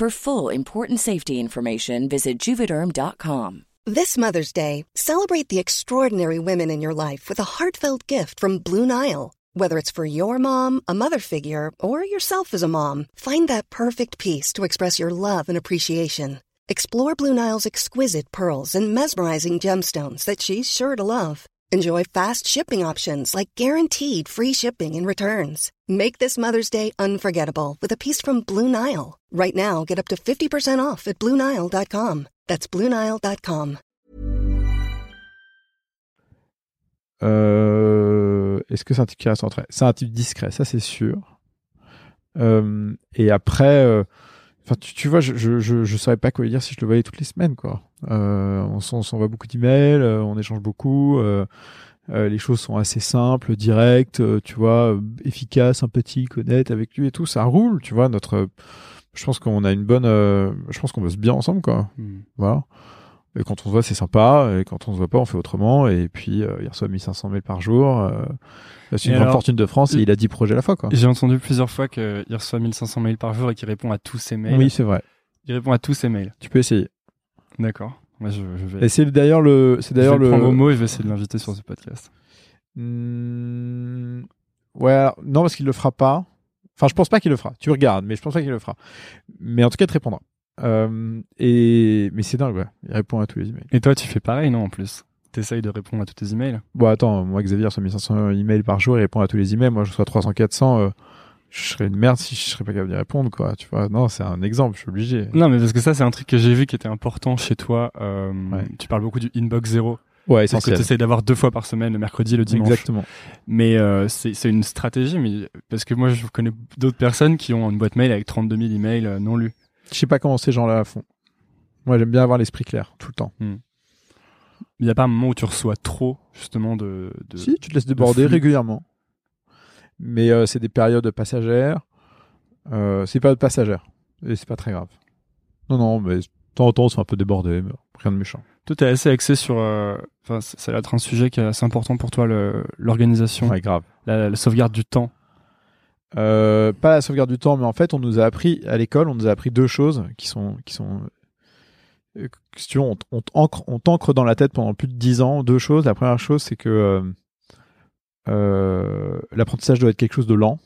For full important safety information, visit juvederm.com. This Mother's Day, celebrate the extraordinary women in your life with a heartfelt gift from Blue Nile. Whether it's for your mom, a mother figure, or yourself as a mom, find that perfect piece to express your love and appreciation. Explore Blue Nile's exquisite pearls and mesmerizing gemstones that she's sure to love. Enjoy fast shipping options like guaranteed free shipping and returns. Make this Mother's Day unforgettable with a piece from Blue Nile. Right now, get up to 50% off at BlueNile.com. That's BlueNile.com. Euh, Est-ce que c'est un type qui reste en C'est un type discret, ça c'est sûr. Euh, et après, euh, enfin tu, tu vois, je, je, je, je saurais pas quoi lui dire si je le voyais toutes les semaines, quoi. Euh, on s'en- on s'envoie beaucoup d'emails, euh, on échange beaucoup. euh, euh, les choses sont assez simples, directes, tu vois, efficaces, sympathiques, honnêtes avec lui et tout. Ça roule, tu vois. Notre, je pense qu'on a une bonne, je pense qu'on bosse bien ensemble, quoi. Hmm. Voilà. Et quand on se voit, c'est sympa. Et quand on se voit pas, on fait autrement. Et puis, euh, il reçoit 1500 mails par jour. Euh, c'est une Et grande fortune de France et il a 10 projets à la fois, quoi. J'ai entendu plusieurs fois qu'il reçoit 1500 mails par jour et qu'il répond à tous ses mails. Oui, c'est vrai. Il répond à tous ses mails. Tu peux essayer. D'accord. Moi, je, je vais, Et c'est d'ailleurs le, c'est je d'ailleurs vais le prendre au mot et je vais essayer de l'inviter sur ce podcast. Hmm, Ouais, alors, non, parce qu'il le fera pas. Enfin, je pense pas qu'il le fera. Tu regardes, mais je pense pas qu'il le fera. Mais en tout cas, il te répondra. Euh, et mais c'est dingue, ouais. Il répond à tous les emails. Et toi, tu fais pareil, non, en plus? T'essayes de répondre à tous tes emails? Bon, attends, moi, Xavier reçoit 1500 emails par jour, il répond à tous les emails. Moi, je reçois 300, 400. euh, je serais une merde si je serais pas capable d'y répondre, quoi. Tu vois, non, c'est un exemple, je suis obligé. Non, mais parce que ça, c'est un truc que j'ai vu qui était important chez toi. Euh, Ouais. Tu parles beaucoup du inbox zéro. Ouais, C'est ce que tu essayes d'avoir deux fois par semaine, le mercredi et le dimanche. Exactement. Mais euh, c'est une stratégie, mais parce que moi, je connais d'autres personnes qui ont une boîte mail avec 32 000 emails non lus. Je sais pas comment ces gens-là font. Moi, j'aime bien avoir l'esprit clair, tout le temps. Il n'y a pas un moment où tu reçois trop, justement, de. de... Si, tu te laisses déborder régulièrement. Mais euh, c'est des périodes passagères. Euh, c'est des périodes passagères. Et c'est pas très grave. Non, non, mais de temps en temps, on se fait un peu déborder, mais rien de méchant. Toi, t'es assez axé sur. euh, ça va être un sujet qui est assez important pour toi, l'organisation, Ouais, grave. la, la sauvegarde du temps. Euh, pas la sauvegarde du temps, mais en fait, on nous a appris à l'école, on nous a appris deux choses qui sont, qui sont, euh, si tu veux, on, on t'ancre, on t'ancre dans la tête pendant plus de dix ans. Deux choses. La première chose, c'est que euh, l'apprentissage doit être quelque chose de lent,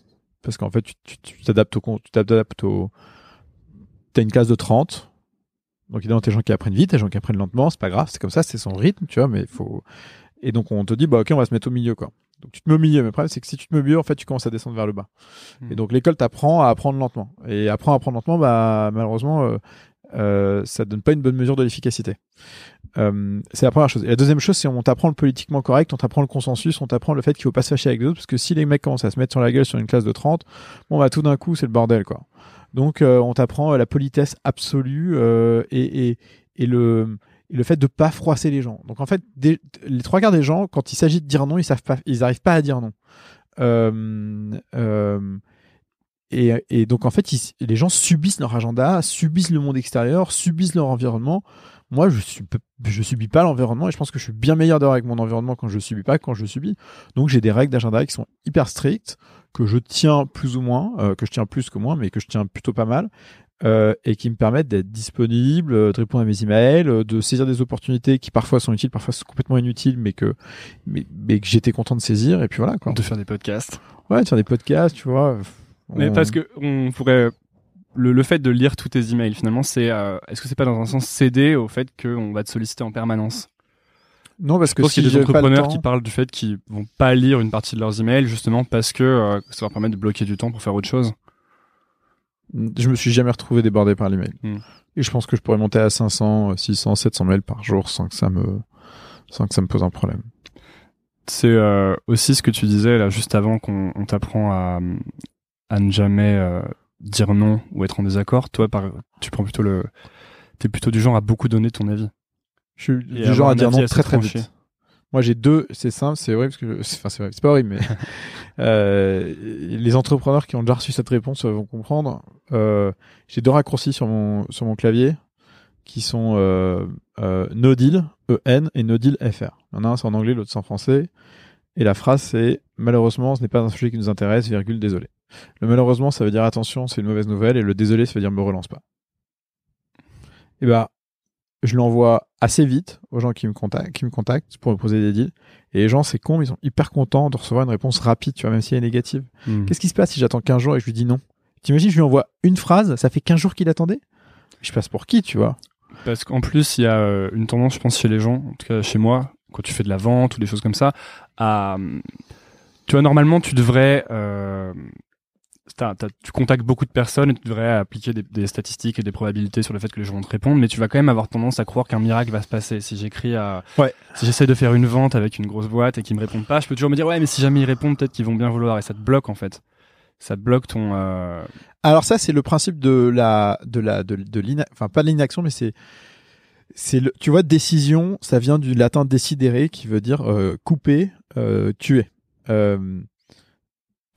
parce qu'en fait, tu t'adaptes au, tu t'adaptes au, t'as une classe de 30. Donc évidemment, t'as des gens qui apprennent vite, t'as des gens qui apprennent lentement, c'est pas grave, c'est comme ça, c'est son rythme, tu vois, mais faut. Et donc on te dit, bah ok, on va se mettre au milieu, quoi. Donc tu te mets au milieu, mais le problème c'est que si tu te mets au milieu, en fait, tu commences à descendre vers le bas. Hmm. Et donc l'école t'apprend à apprendre lentement. Et apprend à apprendre lentement, bah malheureusement, euh, euh, ça donne pas une bonne mesure de l'efficacité. Euh, c'est la première chose. Et la deuxième chose, c'est on t'apprend le politiquement correct, on t'apprend le consensus, on t'apprend le fait qu'il faut pas se fâcher avec les autres, parce que si les mecs commencent à se mettre sur la gueule sur une classe de 30, bon bah tout d'un coup c'est le bordel quoi. Donc euh, on t'apprend euh, la politesse absolue et, et, et le et le fait de pas froisser les gens. Donc en fait, les trois quarts des gens, quand il s'agit de dire non, ils savent pas, ils arrivent pas à dire non. Euh, euh, et, et donc en fait, les gens subissent leur agenda, subissent le monde extérieur, subissent leur environnement. Moi, je suis, je subis pas l'environnement et je pense que je suis bien meilleur dehors avec mon environnement quand je subis pas quand je subis. Donc j'ai des règles d'agenda qui sont hyper strictes que je tiens plus ou moins, euh, que je tiens plus que moins, mais que je tiens plutôt pas mal. Euh, et qui me permettent d'être disponible, euh, de répondre à mes emails, euh, de saisir des opportunités qui parfois sont utiles, parfois sont complètement inutiles, mais que mais, mais que j'étais content de saisir. Et puis voilà quoi. De faire des podcasts. Ouais, de faire des podcasts, tu vois. Mais parce que on pourrait. Le, le fait de lire tous tes emails, finalement, c'est. euh, Est-ce que c'est pas dans un sens céder au fait qu'on va te solliciter en permanence? Non parce Je que pense si qu'il y a des entrepreneurs temps- qui parlent du fait qu'ils vont pas lire une partie de leurs emails justement parce que euh, ça leur permet de bloquer du temps pour faire autre chose. Je me suis jamais retrouvé débordé par l'email. Hmm. Et je pense que je pourrais monter à 500, 600, 700 mails par jour sans que ça me, sans que ça me pose un problème. C'est euh, aussi ce que tu disais là juste avant qu'on on t'apprend à, à ne jamais euh, dire non ou être en désaccord. Toi, par, tu prends plutôt le, t'es plutôt du genre à beaucoup donner ton avis. Je suis Et du genre à dire non très très tranché. vite. Moi j'ai deux, c'est simple, c'est vrai parce que, enfin c'est vrai, c'est pas horrible, mais euh, les entrepreneurs qui ont déjà reçu cette réponse vont comprendre. Euh, j'ai deux raccourcis sur mon sur mon clavier qui sont euh, euh, no deal EN et no deal FR. Il y en a un c'est en anglais, l'autre c'est en français. Et la phrase c'est malheureusement ce n'est pas un sujet qui nous intéresse, virgule désolé. Le malheureusement ça veut dire attention c'est une mauvaise nouvelle et le désolé ça veut dire me relance pas. Et ben je l'envoie assez vite aux gens qui me contactent, qui me contactent pour me poser des deals. Et les gens, c'est con, mais ils sont hyper contents de recevoir une réponse rapide, tu vois, même si elle est négative. Hmm. Qu'est-ce qui se passe si j'attends 15 jours et que je lui dis non? T'imagines, je lui envoie une phrase, ça fait 15 jours qu'il attendait? Je passe pour qui, tu vois? Parce qu'en plus, il y a euh, une tendance, je pense, chez les gens, en tout cas chez moi, quand tu fais de la vente ou des choses comme ça, à. Tu vois, normalement, tu devrais. euh, tu contactes beaucoup de personnes et tu devrais appliquer des, des statistiques et des probabilités sur le fait que les gens vont te répondre, mais tu vas quand même avoir tendance à croire qu'un miracle va se passer. Si j'écris à. Ouais. Si j'essaie de faire une vente avec une grosse boîte et qu'ils me répondent pas, je peux toujours me dire, ouais, mais si jamais ils répondent, peut-être qu'ils vont bien vouloir. Et ça te bloque, en fait. Ça te bloque ton. euh, Alors ça, c'est le principe de la, de la, de, de enfin pas de l'inaction, mais c'est, c'est le, tu vois, décision, ça vient du latin decidere, qui veut dire euh, couper, euh, tuer. Euh,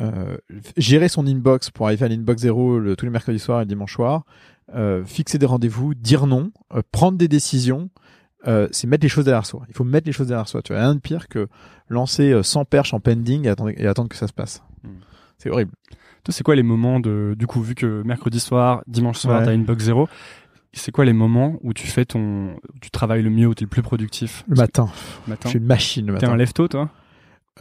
euh, gérer son inbox pour arriver à l'inbox zéro le, tous les mercredis soirs et le dimanche soir, euh, fixer des rendez-vous, dire non, euh, prendre des décisions, euh, c'est mettre les choses derrière soi. Il faut mettre les choses derrière soi. Tu vois, rien de pire que lancer euh, 100 perches en pending et attendre, et attendre que ça se passe. Hmm. C'est horrible. Toi, c'est quoi les moments de, du coup, vu que mercredi soir, dimanche soir, Ouais. t'as une box zéro, c'est quoi les moments où tu fais ton, tu travailles le mieux, où t'es le plus productif? Le matin, le matin je suis une machine le T'es matin. un lève-tôt, toi?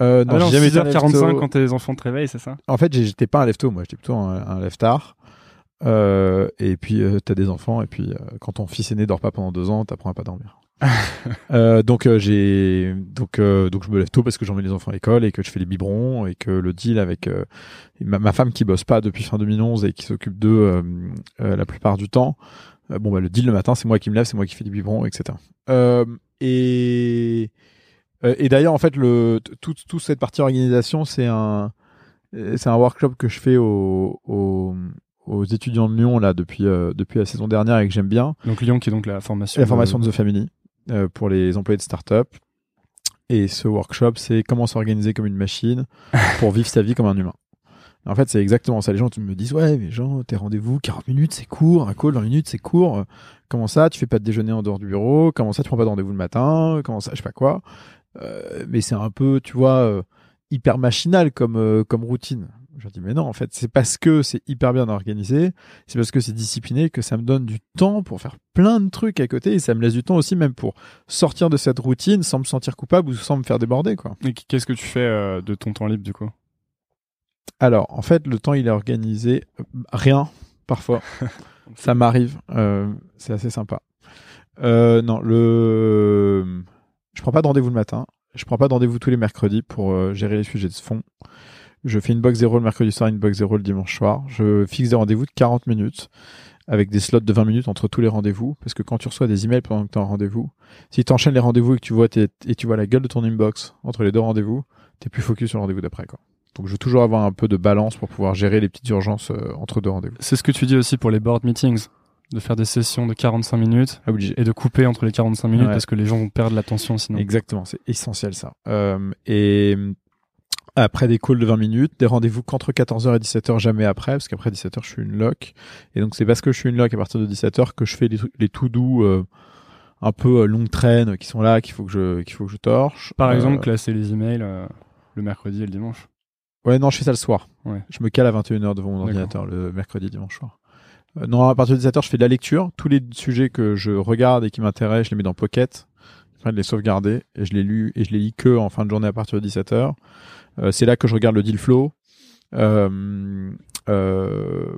Euh, Ah non, non, j'ai jamais été un 6h45 lève-tôt. quand tes enfants te réveillent, c'est ça En fait, j'étais pas un lève-tôt, moi, j'étais plutôt un, un lève-tard. Euh, et puis, euh, t'as des enfants, et puis, euh, quand ton fils aîné dort pas pendant deux ans, t'apprends à pas dormir. euh, donc, j'ai, donc, euh, donc, je me lève tôt parce que j'emmène les enfants à l'école et que je fais les biberons et que le deal avec ma, ma femme qui bosse pas depuis fin 2011 et qui s'occupe d'eux la plupart du temps. bon, bah, le deal le matin, c'est moi qui me lève, c'est moi qui fais les biberons, etc. Euh, et, et d'ailleurs, en fait, le, toute cette partie organisation, c'est un, euh, c'est un workshop que je fais aux, étudiants de Lyon là depuis euh, depuis la saison dernière et que j'aime bien. Donc Lyon, qui est donc la formation. La formation de The Family euh, pour les employés de start-up. Et ce workshop, c'est comment s'organiser comme une machine pour vivre sa vie comme un humain. En fait, c'est exactement ça. Les gens me disent Ouais, mais Jean, tes rendez-vous, 40 minutes, c'est court. Un call, 20 minutes, c'est court. Comment ça, tu fais pas de déjeuner en dehors du bureau? Comment ça, tu prends pas de rendez-vous le matin? Comment ça, je sais pas quoi? Euh, mais c'est un peu, tu vois, euh, hyper machinal comme, euh, comme routine. Je dis, mais non, en fait, c'est parce que c'est hyper bien organisé, c'est parce que c'est discipliné que ça me donne du temps pour faire plein de trucs à côté et ça me laisse du temps aussi même pour sortir de cette routine sans me sentir coupable ou sans me faire déborder, quoi. Et qu'est-ce que tu fais de ton temps libre, du coup? Alors, en fait, le temps, il est organisé. Rien, parfois. ça m'arrive. euh, c'est assez sympa. Euh, non, le. Je prends pas de rendez-vous le matin. Je prends pas de rendez-vous tous les mercredis pour euh, gérer les sujets de fond. Je fais une box zéro le mercredi soir, une box zéro le dimanche soir. Je fixe des rendez-vous de 40 minutes avec des slots de 20 minutes entre tous les rendez-vous. Parce que quand tu reçois des emails pendant que tu es en rendez-vous, si tu enchaînes les rendez-vous et que tu vois, tes- et tu vois la gueule de ton inbox entre les deux rendez-vous, tu es plus focus sur le rendez-vous d'après. Quoi. Donc je veux toujours avoir un peu de balance pour pouvoir gérer les petites urgences euh, entre deux rendez-vous. C'est ce que tu dis aussi pour les board meetings, de faire des sessions de 45 minutes Obligé. et de couper entre les 45 minutes Ouais. parce que les gens vont perdre l'attention sinon. Exactement, c'est essentiel ça. Euh, et euh, après des calls de 20 minutes, des rendez-vous qu'entre 14h et 17h, jamais après, parce qu'après 17h, je suis une lock. Et donc, c'est parce que je suis une lock à partir de 17h que je fais les, les tout doux, euh, un peu euh, longue traîne, qui sont là, qu'il faut que je, qu'il faut que je torche. Par exemple, classer les emails le mercredi et le dimanche. Ouais, non, je fais ça le soir. Ouais. Je me cale à 21h devant mon ordinateur le mercredi, dimanche soir. Euh, non, à partir de 17h, je fais de la lecture. Tous les sujets que je regarde et qui m'intéressent, je les mets dans Pocket. Afin de les sauvegarder. Et je les lis, et je les lis que en fin de journée à partir de 17h. Euh, c'est là que je regarde le deal flow. Euh, euh,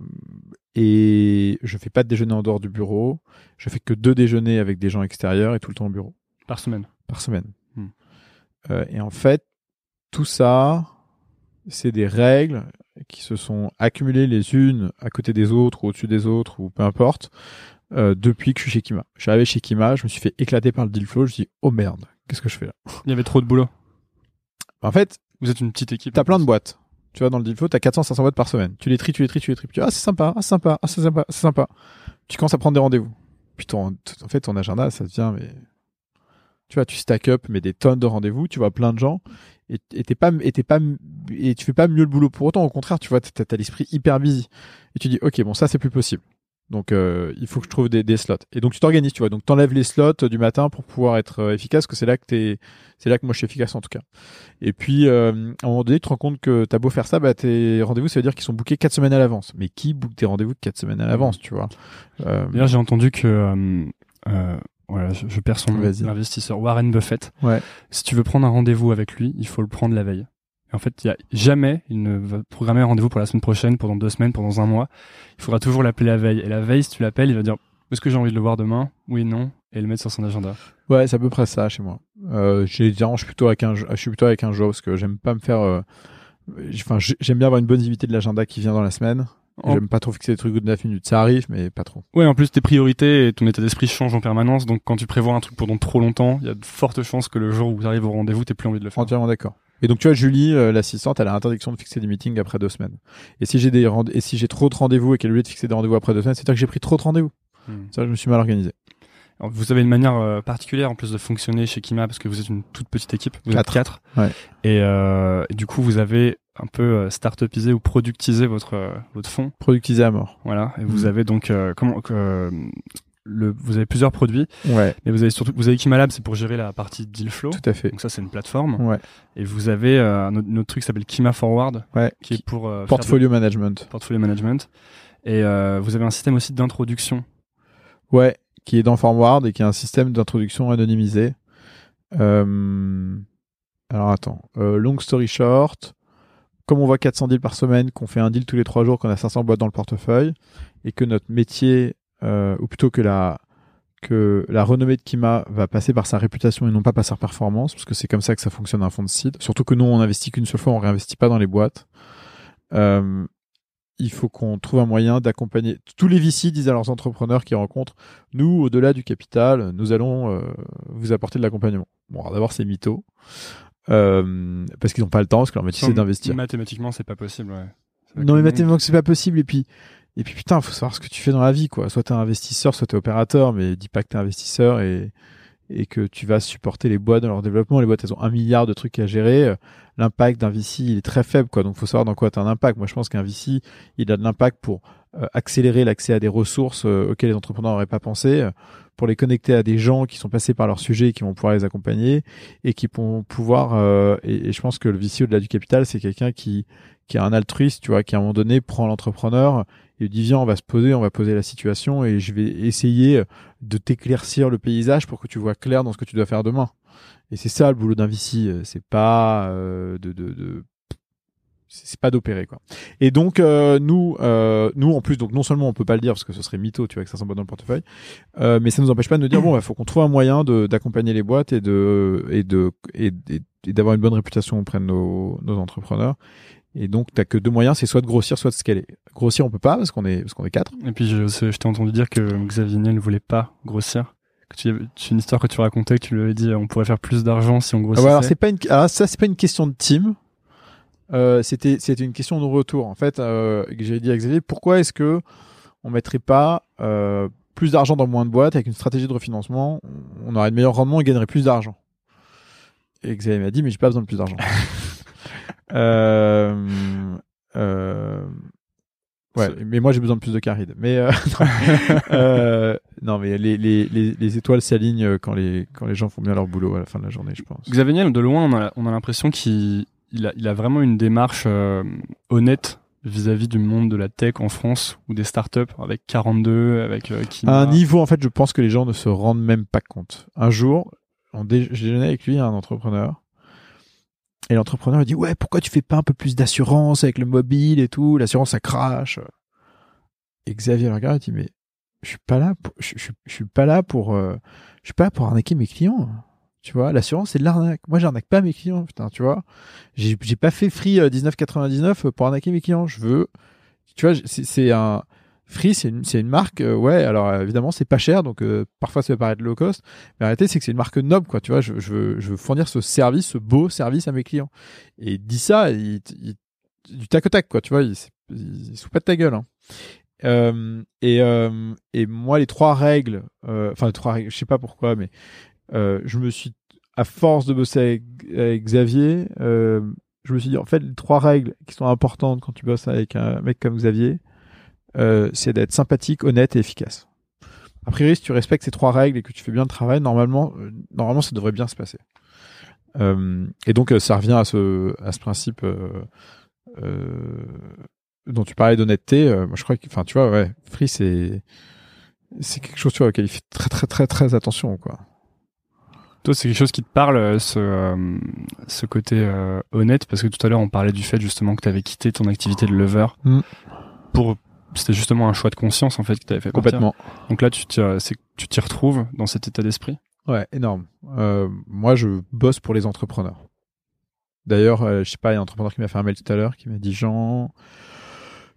et je fais pas de déjeuner en dehors du bureau. Je fais que deux déjeuners avec des gens extérieurs et tout le temps au bureau Par semaine. par semaine. Hmm. Et en fait, tout ça, c'est des règles qui se sont accumulées les unes à côté des autres ou au-dessus des autres ou peu importe euh, depuis que je suis chez Kima. Je suis arrivé chez Kima, je me suis fait éclater par le deal flow. Je me suis dit oh merde, qu'est-ce que je fais là? Il y avait trop de boulot. En fait, Vous êtes une petite équipe. t'as plein de boîtes. Tu vois, dans le deal flow, t'as 400, 500 boîtes par semaine. Tu les tries, tu les tries, tu les tries. Tu dis, ah, c'est sympa, ah, c'est sympa, ah, c'est sympa, c'est sympa. Tu commences à prendre des rendez-vous. Puis ton, en fait, ton agenda, ça devient, mais, tu vois, tu stack up, mais des tonnes de rendez-vous, tu vois plein de gens, et t'es pas, et t'es pas, et tu fais pas mieux le boulot pour autant. Au contraire, tu vois, t'as, t'as l'esprit hyper busy. Et tu dis, ok, bon, ça, c'est plus possible. Donc, euh, il faut que je trouve des, des slots. Et donc, tu t'organises, tu vois. Donc, t'enlèves les slots euh, du matin pour pouvoir être euh, efficace, que c'est là que t'es, c'est là que moi je suis efficace en tout cas. Et puis, euh, à un moment donné, tu te rends compte que t'as beau faire ça, bah, tes rendez-vous, ça veut dire qu'ils sont bookés 4 semaines à l'avance. Mais qui book tes rendez-vous de 4 semaines à l'avance, tu vois? Euh, D'ailleurs, j'ai entendu que euh, voilà, je, je perds son nom, l'investisseur Warren Buffett. Ouais. Si tu veux prendre un rendez-vous avec lui, il faut le prendre la veille. Et en fait, il y a jamais, il ne va programmer un rendez-vous pour la semaine prochaine, pendant deux semaines, pendant un mois. Il faudra toujours l'appeler la veille. Et la veille, si tu l'appelles, il va dire est-ce que j'ai envie de le voir demain? Oui, non, et le mettre sur son agenda. Ouais, c'est à peu près ça chez moi. Euh, j'ai je suis plutôt avec un, je suis plutôt avec un jour parce que j'aime pas me faire. euh, Enfin, j'ai- j'aime bien avoir une bonne visibilité de l'agenda qui vient dans la semaine. En- J'aime pas trop fixer des trucs de 9 minutes. Ça arrive, mais pas trop. Ouais, en plus, tes priorités et ton état d'esprit changent en permanence. Donc, quand tu prévois un truc pendant trop longtemps, il y a de fortes chances que le jour où tu arrives au rendez-vous, t'aies plus envie de le faire. Entièrement d'accord. Et donc tu vois, Julie, euh, l'assistante, elle a l'interdiction de fixer des meetings après deux semaines. Et si j'ai des rende- et si j'ai trop de rendez-vous et qu'elle est obligée de fixer des rendez-vous après deux semaines, c'est-à-dire que j'ai pris trop de rendez-vous. Hmm. Ça, je me suis mal organisé. Alors, vous avez une manière euh, particulière en plus de fonctionner chez Kima parce que vous êtes une toute petite équipe. Vous Quatre. êtes quatre. Ouais. Et, euh, et du coup, vous avez un peu euh, start-upisé ou productisé votre euh, votre fonds. Productisé à mort. Voilà. Et vous Mhm. avez donc euh, comment le vous avez plusieurs produits, Ouais, mais vous avez surtout vous avez Kima Lab, c'est pour gérer la partie deal flow. tout à fait. Donc ça, c'est une plateforme. Ouais, Et vous avez euh, un autre, un autre truc qui s'appelle Kima Forward, ouais. qui est pour euh, Portfolio management. portfolio management. Et euh, vous avez un système aussi d'introduction. Ouais, qui est dans Forward et qui est un système d'introduction anonymisé. Alors attends, long story short, comme on voit 400 deals par semaine, qu'on fait un deal tous les trois jours, qu'on a 500 boîtes dans le portefeuille, et que notre métier, euh, ou plutôt que la que la renommée de Kima va passer par sa réputation et non pas par sa performance, parce que c'est comme ça que ça fonctionne un fonds de seed. Surtout que nous, on investit qu'une seule fois, on réinvestit pas dans les boîtes. Euh, il faut qu'on trouve un moyen d'accompagner. Tous les VC disent à leurs entrepreneurs qu'ils rencontrent, nous, au-delà du capital, nous allons euh, vous apporter de l'accompagnement. Bon, d'abord, c'est mytho. Euh, parce qu'ils n'ont pas le temps, parce que leur métier, c'est d'investir. Mathématiquement, c'est pas possible. Ouais. Non, mais que- mathématiquement, c'est pas possible. Et puis, et puis putain, faut savoir ce que tu fais dans la vie, quoi. Soit t'es investisseur, soit t'es opérateur, mais dis pas que t'es investisseur et, et que tu vas supporter les boîtes dans leur développement. Les boîtes, elles ont un milliard de trucs à gérer. L'impact d'un VC, il est très faible, quoi. Donc, faut savoir dans quoi tu as un impact. Moi, je pense qu'un VC, il a de l'impact pour accélérer l'accès à des ressources euh, auxquelles les entrepreneurs n'auraient pas pensé, euh, pour les connecter à des gens qui sont passés par leur sujet et qui vont pouvoir les accompagner et qui vont pouvoir. Et, et, je pense que le VC au-delà du capital, c'est quelqu'un qui qui a un altruiste, tu vois, qui à un moment donné prend l'entrepreneur et dit viens, on va se poser, on va poser la situation et je vais essayer de t'éclaircir le paysage pour que tu vois clair dans ce que tu dois faire demain. Et c'est ça le boulot d'un VC, c'est pas euh, de, de, de c'est pas d'opérer quoi. Et donc euh, nous, euh, nous en plus, donc non seulement on peut pas le dire parce que ce serait mytho, tu vois, que ça s'envoie dans le portefeuille, euh, mais ça nous empêche pas de nous dire bon, il bah, faut qu'on trouve un moyen de d'accompagner les boîtes et de et de et, d'avoir une bonne réputation auprès de nos, nos entrepreneurs. Et donc, t'as que deux moyens, c'est soit de grossir, soit de scaler. Grossir, on peut pas parce qu'on est parce qu'on est quatre. Et puis, je, je t'ai entendu dire que Xavier Niel ne voulait pas grossir. C'est une histoire que tu racontais, que tu lui avais dit, on pourrait faire plus d'argent si on grossissait. Ah alors c'est pas une, alors ça c'est pas une question de team. Euh, c'était c'était une question de retour. En fait, euh, j'ai dit à Xavier, pourquoi est-ce que on mettrait pas euh, plus d'argent dans moins de boîtes avec une stratégie de refinancement On aurait de meilleurs rendements et gagnerait plus d'argent? Et Xavier m'a dit, mais j'ai pas besoin de plus d'argent. Euh, ouais, mais moi j'ai besoin de plus de caride. Mais non, mais les, les, les, les étoiles s'alignent quand les quand les gens font bien leur boulot à la fin de la journée, je pense. Xavier Niel, de loin, on a, on a l'impression qu'il il a, vraiment une démarche honnête vis-à-vis du monde de la tech en France ou des startups avec 42, avec qui À un niveau, en fait, je pense que les gens ne se rendent même pas compte. Un jour, on déjeunait avec lui, un entrepreneur, et l'entrepreneur dit ouais pourquoi tu fais pas un peu plus d'assurance avec le mobile et tout? L'assurance ça crache. Et Xavier regarde et dit mais je suis pas là pour, je, suis pas là pour euh, je suis pas là pour arnaquer mes clients. Tu vois, l'assurance c'est de l'arnaque. Moi j'arnaque pas mes clients, putain, tu vois. J'ai pas fait free 19,99 euh, pour arnaquer mes clients, je veux tu vois, c'est un Free, c'est une, une, marque, euh, ouais. Alors évidemment, c'est pas cher, donc euh, parfois ça peut paraître low cost, mais en réalité, c'est que c'est une marque noble, quoi. Tu vois, je, je, veux, je veux fournir ce service, ce beau service à mes clients. Et il dit ça, il, il, du tac au tac, quoi. Tu vois, il, il, se fout pas de ta gueule. Hein. Euh, et, euh, et moi, les trois règles, enfin les trois règles, je sais pas pourquoi, mais je me suis, à force de bosser avec, avec Xavier, je me suis dit en fait les trois règles qui sont importantes quand tu bosses avec un mec comme Xavier euh, c'est d'être sympathique, honnête et efficace. A priori, si tu respectes ces trois règles et que tu fais bien le travail, normalement, euh, normalement, ça devrait bien se passer. Euh, et donc, ça revient à ce, à ce principe dont tu parlais d'honnêteté. moi, je crois que, enfin, tu vois, ouais, Free, c'est, c'est quelque chose vois, auquel il fait très, très, très, très attention, quoi. Toi, c'est quelque chose qui te parle, ce, ce côté honnête, parce que tout à l'heure, on parlait du fait justement que tu avais quitté ton activité de lover mm. pour c'était justement un choix de conscience en fait que tu avais fait complètement. Donc là, tu t'y, tu t'y retrouves dans cet état d'esprit? Ouais, énorme. Euh, moi, je bosse pour les entrepreneurs. D'ailleurs, euh, je sais pas, il y a un entrepreneur qui m'a fait un mail tout à l'heure qui m'a dit Jean,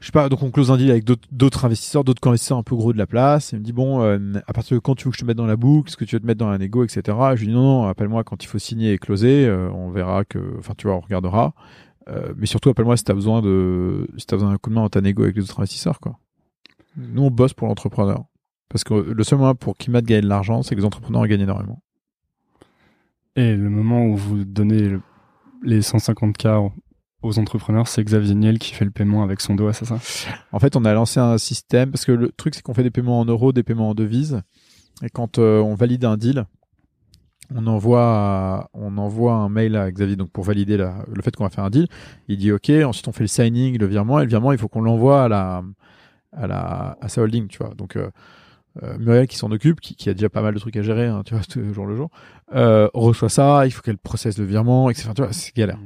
je sais pas, donc on close un deal avec d'autres investisseurs, d'autres investisseurs un peu gros de la place. Il me dit bon, euh, à partir de quand tu veux que je te mette dans la boucle, est-ce que tu veux te mettre dans la négo, etc. je lui dis non, non, appelle-moi quand il faut signer et closer. Euh, on verra que, enfin tu vois, on regardera. Euh, mais surtout, appelle-moi si t'as besoin de, si t'as besoin d'un coup de main dans ta négo avec les autres investisseurs, quoi. Nous, on bosse pour l'entrepreneur. Parce que le seul moyen pour Kimat gagner de l'argent, c'est que les entrepreneurs gagnent énormément. Et le moment où vous donnez les 150K aux entrepreneurs, c'est Xavier Niel qui fait le paiement avec son doigt, c'est ça? En fait, on a lancé un système, parce que le truc, c'est qu'on fait des paiements en euros, des paiements en devises. Et quand euh, on valide un deal, on envoie, on envoie un mail à Xavier donc pour valider la, le fait qu'on va faire un deal. Il dit OK. Ensuite, on fait le signing, le virement. Et le virement, il faut qu'on l'envoie à la, à la, à sa holding, tu vois. Donc euh, euh, Muriel qui s'en occupe, qui, qui, a déjà pas mal de trucs à gérer, hein, tu vois, jour le jour, euh, reçoit ça. Il faut qu'elle processe le virement, etc. Tu vois, c'est galère.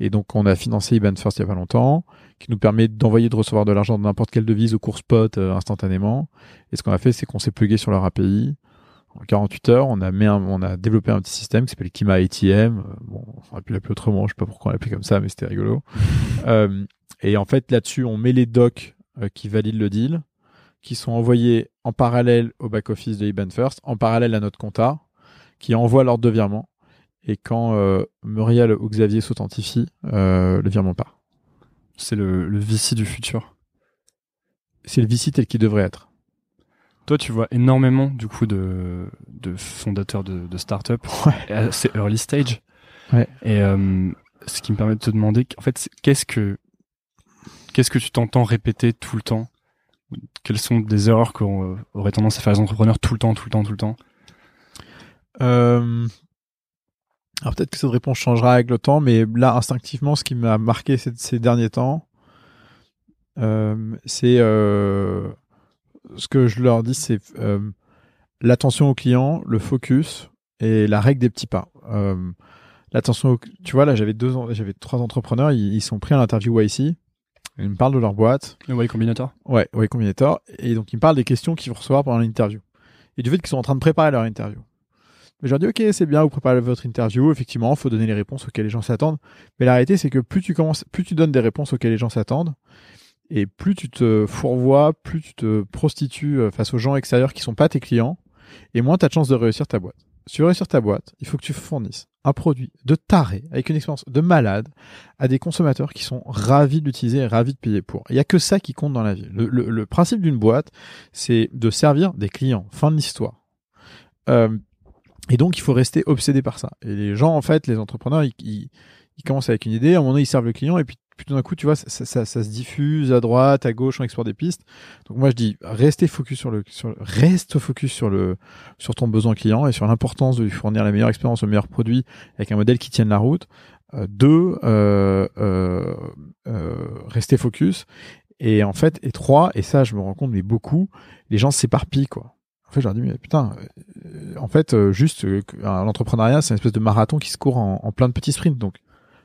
Et donc, on a financé IBAN First il y a pas longtemps, qui nous permet d'envoyer, de recevoir de l'argent de n'importe quelle devise au cours spot euh, instantanément. Et ce qu'on a fait, c'est qu'on s'est plugué sur leur API en 48 heures, on a, mis on a développé un petit système qui s'appelle Kima ATM. Bon, on aurait pu l'appeler autrement, je sais pas pourquoi on l'appelait comme ça, mais c'était rigolo. euh, et en fait, là-dessus, on met les docs euh, qui valident le deal, qui sont envoyés en parallèle au back-office de IBAN First, en parallèle à notre compta, qui envoie l'ordre de virement. Et quand euh, Muriel ou Xavier s'authentifient, euh, le virement part. C'est le, le VC du futur. C'est le VC tel qu'il devrait être Toi, tu vois énormément du coup de, de fondateurs de, de start-up. Ouais. C'est early stage. Ouais. Et euh, ce qui me permet de te demander, en fait, qu'est-ce que qu'est-ce que tu t'entends répéter tout le temps? Quelles sont des erreurs qu'on euh, aurait tendance à faire les entrepreneurs tout le temps, tout le temps, tout le temps? Euh, Alors peut-être que cette réponse changera avec le temps, mais là instinctivement, ce qui m'a marqué ces, ces derniers temps, euh, c'est euh, ce que je leur dis, c'est euh, l'attention au client, le focus et la règle des petits pas. Euh, l'attention, au- tu vois là, j'avais deux, j'avais trois entrepreneurs, ils, ils sont pris à l'interview YC, ils me parlent de leur boîte, Le Y Combinator Ouais, ouais, Combinator. Et donc, ils me parlent des questions qu'ils vont recevoir pendant l'interview. Et du fait qu'ils sont en train de préparer leur interview. Mais je leur dis, OK, c'est bien, vous préparez votre interview. Effectivement, faut donner les réponses auxquelles les gens s'attendent. Mais la réalité, c'est que plus tu commences, plus tu donnes des réponses auxquelles les gens s'attendent, et plus tu te fourvoies, plus tu te prostitues euh, face aux gens extérieurs qui sont pas tes clients, et moins tu as de chances de réussir ta boîte. Si tu veux réussir ta boîte, il faut que tu fournisses un produit de taré, avec une expérience de malade, à des consommateurs qui sont ravis de l'utiliser et ravis de payer pour. Il y a que ça qui compte dans la vie. Le principe d'une boîte, c'est de servir des clients. Fin de l'histoire. Euh, et donc, il faut rester obsédé par ça. Et les gens, en fait, les entrepreneurs, ils, ils, ils commencent avec une idée, à un moment donné, ils servent le client, et puis, tout d'un coup, tu vois, ça, ça, ça- se diffuse à droite, à gauche, on explore des pistes. Donc moi, je dis, restez focus sur le, sur reste focus sur le, sur ton besoin client et sur l'importance de lui fournir la meilleure expérience, le meilleur produit avec un modèle qui tienne la route. Euh, deux, euh, euh, euh, rester focus. Et en fait, et trois, et ça, je me rends compte, mais beaucoup, les gens s'éparpillent, quoi. En fait, leur dis, mais putain, euh, en fait, euh, juste, euh, l'entrepreneuriat, c'est une espèce de marathon qui se court en, en plein de petits sprints. Donc,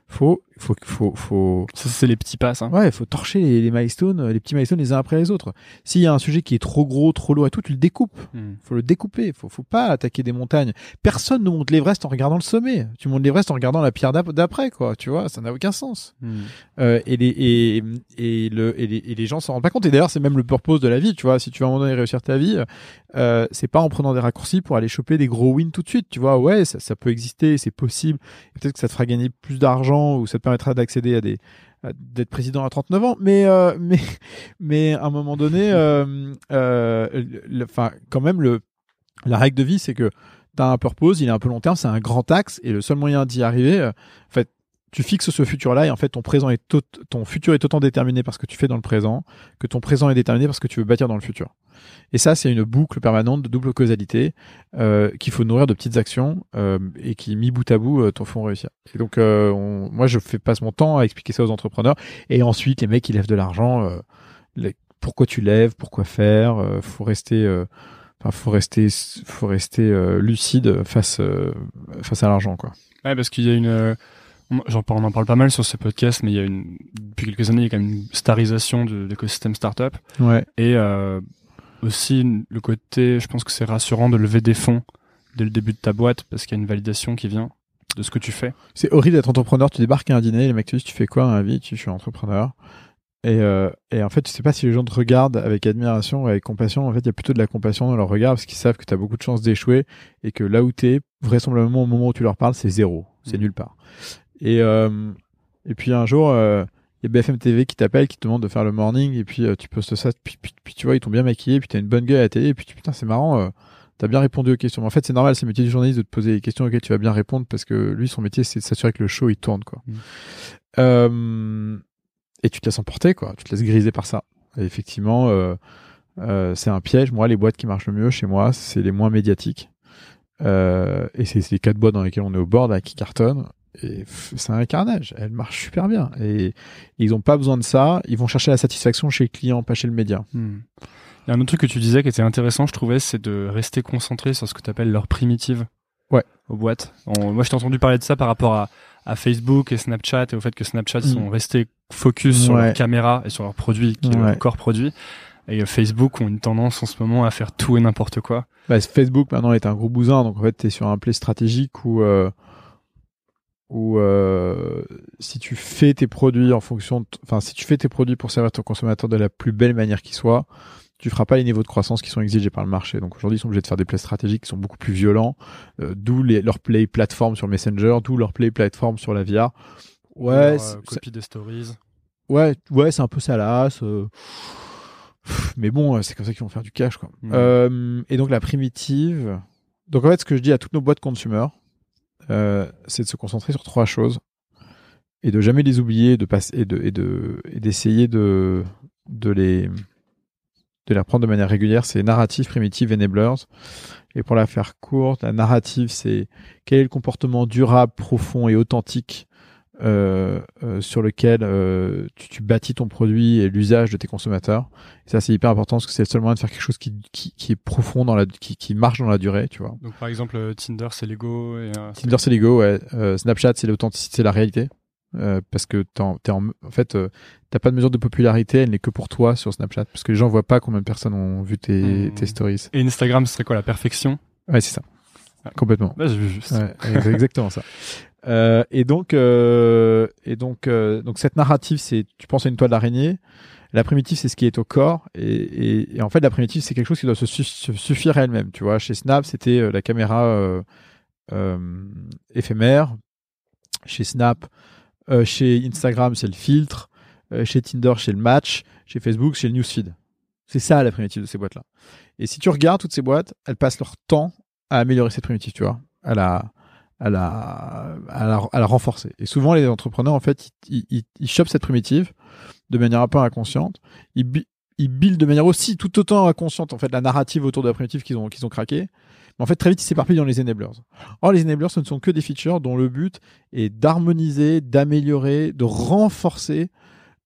faut, faut, faut, faut, Ça, c'est les petits passes. Hein. Ouais, faut torcher les, les milestones, euh, les petits milestones les uns après les autres. S'il y a un sujet qui est trop gros, trop lourd et tout, tu le découpes. Hmm. Faut le découper. Faut, faut pas attaquer des montagnes. Personne ne monte l'Everest en regardant le sommet. Tu montes l'Everest en regardant la pierre d'ap- d'après, quoi. Tu vois, ça n'a aucun sens. Hmm. Euh, et, les, et, et, le, et, les, et les gens s'en rendent pas compte. Et d'ailleurs, c'est même le purpose de la vie. Tu vois, si tu veux à un moment donné réussir ta vie, euh, c'est pas en prenant des raccourcis pour aller choper des gros wins tout de suite. Tu vois, ouais, ça, ça peut exister, c'est possible. Peut-être que ça te fera gagner plus d'argent ou ça te permettra d'accéder à des d'être président à 39 ans. Mais euh, mais mais à un moment donné, euh, euh, quand même la règle de vie, c'est que tu as un purpose, il est un peu long terme, c'est un grand axe, et le seul moyen d'y arriver, en tu fixes ce futur-là, et en fait, ton présent est ton futur est autant déterminé par ce que tu fais dans le présent, que ton présent est déterminé par ce que tu veux bâtir dans le futur. Et ça, c'est une boucle permanente de double causalité euh, qu'il faut nourrir de petites actions euh, et qui, mis bout à bout, euh, t'en font réussir. Et donc, euh, moi, je fais passe mon temps à expliquer ça aux entrepreneurs, et ensuite, les mecs qui lèvent de l'argent, euh, pourquoi tu lèves, pourquoi faire, euh, faut rester Enfin, faut rester, faut rester lucide face face à l'argent, quoi. Ouais, parce qu'il y a une. On- J'en parle, on en parle pas mal sur ce podcast, mais il y a une. Depuis quelques années, il y a quand même une starisation de l'écosystème startup. Ouais. Et euh, aussi le côté, je pense que c'est rassurant de lever des fonds dès le début de ta boîte parce qu'il y a une validation qui vient de ce que tu fais. C'est horrible d'être entrepreneur. Tu débarques à un dîner, les mecs te disent tu fais quoi dans la vie? Tu je suis entrepreneur. Et, euh, et en fait, tu sais pas si les gens te regardent avec admiration ou avec compassion. En fait, il y a plutôt de la compassion dans leur regard parce qu'ils savent que tu as beaucoup de chances d'échouer et que là où tu es, vraisemblablement au moment où tu leur parles, c'est zéro. C'est Mm. nulle part. Et, euh, et puis un jour, euh, il y a BFM TV qui t'appelle, qui te demande de faire le morning et puis euh, tu postes ça. Puis, puis, puis tu vois, ils t'ont bien maquillé, puis tu as une bonne gueule à la télé. Et puis tu- putain, c'est marrant. euh, T'as bien répondu aux questions. Mais en fait, c'est normal, c'est le métier du journaliste de te poser des questions auxquelles tu vas bien répondre parce que lui, son métier, c'est de s'assurer que le show, il tourne, quoi. Mm. Euh, et tu te laisses emporter, quoi. Tu te laisses griser par ça. Et effectivement, euh, euh, c'est un piège. Moi, les boîtes qui marchent le mieux chez moi, c'est les moins médiatiques. Euh, et c'est c'est les quatre boîtes dans lesquelles on est au bord, là, qui cartonnent. C'est un carnage. Elles marchent super bien. Et ils ont pas besoin de ça. Ils vont chercher la satisfaction chez le client, pas chez le média. Hmm. Il y a un autre truc que tu disais qui était intéressant, je trouvais, c'est de rester concentré sur ce que tu appelles leur primitive Ouais. aux boîtes. On- moi, je t'ai entendu parler de ça par rapport à, à Facebook et Snapchat et au fait que Snapchat Mm. sont restés focus sur Ouais. leur caméra et sur leur produit, qui est Ouais. leur corps produit. Et euh, Facebook ont une tendance en ce moment à faire tout et n'importe quoi. Bah, Facebook maintenant est un gros bousin, donc en fait tu es sur un play stratégique où, euh, où euh, si tu fais tes produits en fonction, de- enfin si tu fais tes produits pour servir ton consommateur de la plus belle manière qui soit, tu feras pas les niveaux de croissance qui sont exigés par le marché. Donc aujourd'hui ils sont obligés de faire des plays stratégiques qui sont beaucoup plus violents, euh, d'où leur play plateforme sur Messenger, d'où leur play plateforme sur la VR. Ouais, Leur, euh, copie des stories. Ouais, ouais, c'est un peu salace. euh, Mais bon, euh, c'est comme ça qu'ils vont faire du cash, quoi. Mhm. Euh, et donc la primitive. Donc en fait, ce que je dis à toutes nos boîtes consumer, euh, c'est de se concentrer sur trois choses et de jamais les oublier, de passer et de et de et d'essayer de de les de les reprendre de manière régulière. C'est narrative, primitive, enablers. Et pour la faire courte, la narrative, c'est quel est le comportement durable, profond et authentique euh, euh, sur lequel euh, tu, tu bâtis ton produit et l'usage de tes consommateurs. Et ça, c'est hyper important parce que c'est le seul moyen de faire quelque chose qui, qui, qui est profond dans la, qui, qui marche dans la durée, tu vois. Donc par exemple, euh, Tinder, c'est l'ego. Et, Tinder, c'est l'ego, ouais. Euh, Snapchat, c'est l'authenticité, c'est la réalité. Euh, parce que t'es en, t'es en, en fait, euh, t'as pas de mesure de popularité, elle n'est que pour toi sur Snapchat, parce que les gens voient pas combien de personnes ont vu tes, Hmm. tes stories. Et Instagram, ce serait quoi la perfection? Ouais, c'est ça. Complètement. Bah, juste. Ouais, exactement ça. Euh, et donc, euh, et donc, euh, donc cette narrative, c'est tu penses à une toile d'araignée. La primitive, c'est ce qui est au corps, et, en fait, la primitive, c'est quelque chose qui doit se, su- se suffire à elle-même. Tu vois, chez Snap, c'était la caméra éphémère. Chez Snap, chez Instagram, c'est le filtre. Chez Tinder, c'est le match. Chez Facebook, c'est le newsfeed. C'est ça la primitive de ces boîtes-là. Et si tu regardes toutes ces boîtes, elles passent leur temps à améliorer cette primitive, tu vois, à la, à la, à la, à la renforcer. Et souvent, les entrepreneurs, en fait, ils, ils, ils chopent cette primitive de manière un peu inconsciente. Ils, ils buildent de manière aussi tout autant inconsciente, en fait, la narrative autour de la primitive qu'ils ont, qu'ils ont craqué. Mais en fait, très vite, ils s'éparpillent dans les enablers. Or, les enablers, ce ne sont que des features dont le but est d'harmoniser, d'améliorer, de renforcer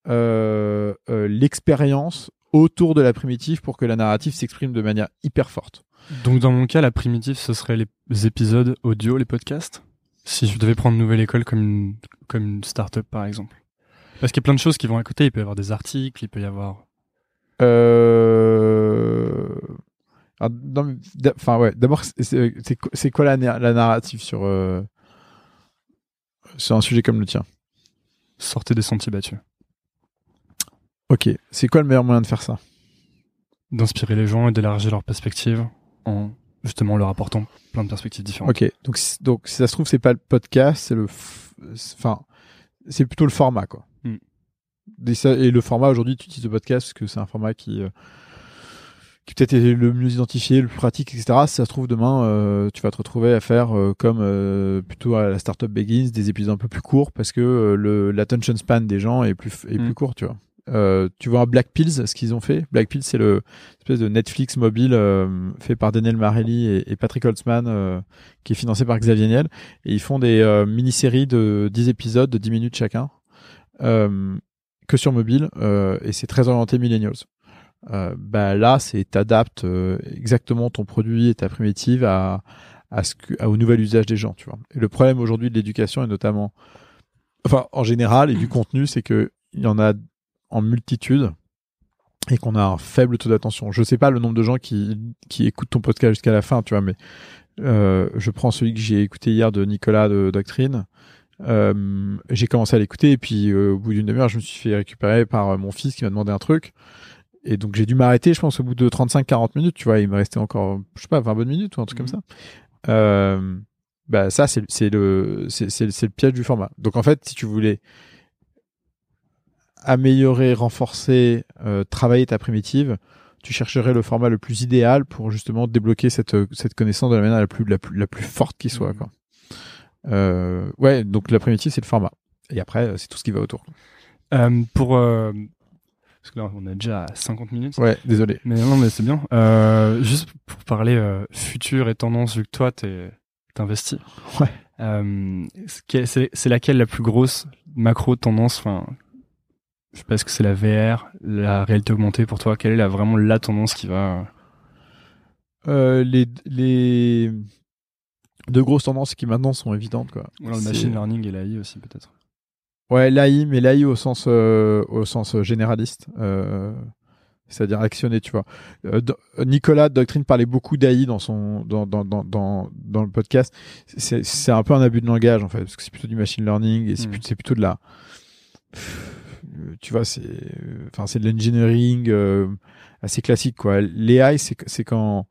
euh, euh, l'expérience autour de la primitive pour que la narrative s'exprime de manière hyper forte. Donc dans mon cas, la primitive, ce serait les épisodes audio, les podcasts. Si je devais prendre Nouvelle École comme une, comme une start-up, par exemple. Parce qu'il y a plein de choses qui vont à côté. Il peut y avoir des articles, il peut y avoir... Euh... alors, non, mais d'a- Enfin ouais, d'abord c'est- quoi- la, la narrative sur euh, sur un sujet comme le tien? Sortez des sentiers battus. Ok, c'est quoi le meilleur moyen de faire ça? D'inspirer les gens et d'élargir leurs perspectives en justement leur apportant plein de perspectives différentes. Ok, donc si- donc si ça se trouve c'est pas le podcast, c'est le, enfin c'est plutôt le format quoi. Hmm. Et, ça- et le format aujourd'hui tu utilises le podcast parce que c'est un format qui euh, qui peut-être est le mieux identifié, le plus pratique, etc. Si ça se trouve demain, euh, tu vas te retrouver à faire euh, comme euh, plutôt à la startup Begins des épisodes un peu plus courts parce que euh, le l'attention span des gens est plus est Mm. plus court, tu vois. Euh, tu vois Black Pills, ce qu'ils ont fait? Black Pills, c'est le espèce de Netflix mobile euh, fait par Daniel Marelli et, Patrick Holtzman, euh, qui est financé par Xavier Niel. Et ils font des mini-séries de 10 épisodes de 10 minutes chacun, que sur mobile, et c'est très orienté millennials. Bah là, c'est t'adaptes exactement ton produit et ta primitive à- au nouvel usage des gens, tu vois. Et le problème aujourd'hui de l'éducation et notamment, enfin en général et du contenu, c'est que il y en a en multitude et qu'on a un faible taux d'attention. Je sais pas le nombre de gens qui qui écoutent ton podcast jusqu'à la fin, tu vois, mais euh, je prends celui que j'ai écouté hier de Nicolas de Doctrine. Euh, j'ai commencé à l'écouter et puis euh, au bout d'une demi-heure, je me suis fait récupérer par mon fils qui m'a demandé un truc. Et donc j'ai dû m'arrêter, je pense, au bout de 35-40 minutes, tu vois, il me restait encore, je sais pas, 20 bonnes minutes ou un truc comme ça. Euh, bah ça, c'est le, c'est le piège du format. Donc en fait, si tu voulais améliorer, renforcer, euh, travailler ta primitive, tu chercherais le format le plus idéal pour justement débloquer cette, cette connaissance de la manière la plus, la plus, la plus forte qui soit. Quoi. Euh, ouais, donc la primitive, c'est le format. Et après, euh, c'est tout ce qui va autour. Euh, pour... euh, Parce que là, on est déjà à 50 minutes. Ouais, désolé. Mais non, mais c'est bien. Euh, juste pour parler euh, futur et tendance, vu que toi, t'es investi. Ouais. Euh, c'est c'est laquelle la plus grosse macro tendance Enfin, je sais pas, est-ce que c'est la VR, la réalité augmentée pour toi Quelle est la, vraiment la tendance qui va Euh, les, les deux grosses tendances qui maintenant sont évidentes. Quoi. Le machine learning et l'AI aussi peut-être. Ouais, l'AI, mais l'AI au sens euh, au sens généraliste, euh, c'est-à-dire actionner, tu vois. Euh, Nicolas Doctrine parlait beaucoup d'AI dans son dans dans dans dans, dans le podcast. C'est un peu un abus de langage en fait, parce que c'est plutôt du machine learning et c'est Mm. plutôt, de la euh, tu vois, c'est euh, enfin c'est de l'engineering euh, assez classique quoi. L'AI c'est c'est quand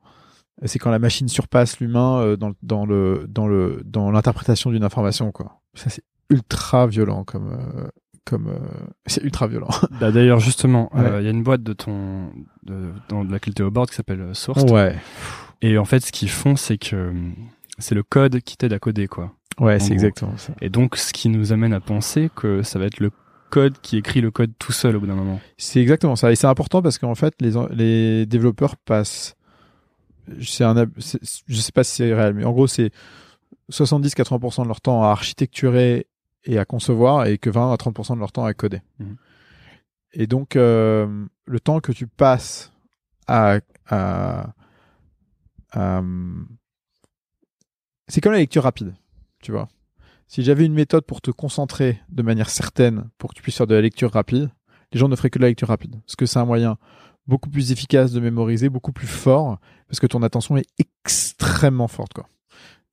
c'est quand la machine surpasse l'humain euh, dans, dans le dans le dans l'interprétation d'une information quoi. Ça c'est ultra violent comme euh, comme euh, c'est ultra violent. Bah, D'ailleurs, justement, euh, il Ouais. y a une boîte de ton de, dans de laquelle tu es au board qui s'appelle euh, Source. ouais, Et en fait, ce qu'ils font, c'est que euh, c'est le code qui t'aide à coder, quoi. ouais, c'est exactement ça. Et donc, ce qui nous amène à penser que ça va être le code qui écrit le code tout seul au bout d'un moment. C'est exactement ça. Et c'est important parce qu'en fait, les, les développeurs passent. C'est un, je sais pas si c'est réel, mais en gros, c'est 70-80% de leur temps à architecturer et à concevoir et que 20 à 30% de leur temps à coder. Mhm. Et donc, euh, le temps que tu passes à. à, à- c'est comme la lecture rapide, tu vois. Si j'avais une méthode pour te concentrer de manière certaine pour que tu puisses faire de la lecture rapide, les gens ne feraient que de la lecture rapide. Parce que c'est un moyen beaucoup plus efficace de mémoriser, beaucoup plus fort, parce que ton attention est extrêmement forte. Quoi.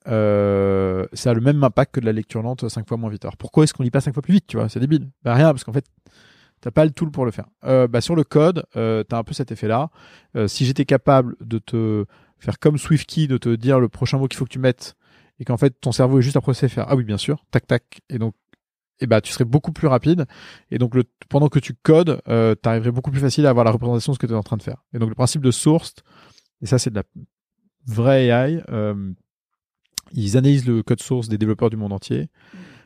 Euh, ça a le même impact que de la lecture lente 5 fois moins vite. Alors pourquoi est-ce qu'on lit pas 5 fois plus vite tu vois? C'est débile. Bah rien, parce qu'en fait, t'as pas le tool pour le faire. Euh, bah, sur le code, euh, t'as un peu cet effet-là. Euh, si j'étais capable de te faire comme SwiftKey, de te dire le prochain mot qu'il faut que tu mettes, et qu'en fait ton cerveau est juste après c'est faire ah oui bien sûr, tac tac, et donc et bah tu serais beaucoup plus rapide. Et donc le, pendant que tu codes euh, tu beaucoup plus facile à avoir la représentation de ce que tu es en train de faire. Et donc le principe de source et ça c'est de la vraie AI euh, ils analysent le code source des développeurs du monde entier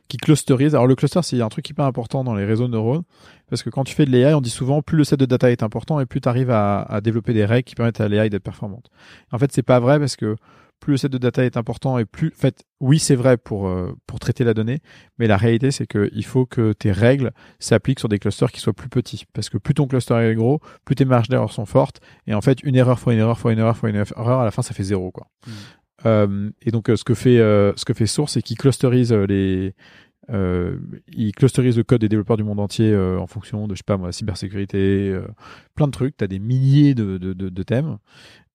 qui clusterisent. Alors le cluster c'est un truc hyper important dans les réseaux de neurones parce que quand tu fais de l'AI on dit souvent plus le set de data est important et plus tu arrives à, à développer des règles qui permettent à l'AI d'être performante. En fait c'est pas vrai parce que plus le set de data est important et plus, en fait, oui, c'est vrai pour euh, pour traiter la donnée, mais la réalité c'est que il faut que tes règles s'appliquent sur des clusters qui soient plus petits, parce que plus ton cluster est gros, plus tes marges d'erreur sont fortes, et en fait, une erreur fois une erreur fois une erreur fois une erreur, à la fin, ça fait zéro, quoi. Euh, et donc, euh, ce que fait ce que fait Source, c'est qu'il clusterise les euh, il clusterise le code des développeurs du monde entier euh, en fonction de, je sais pas moi, cybersécurité, euh, plein de trucs. Tu as des milliers de, de, de, de thèmes.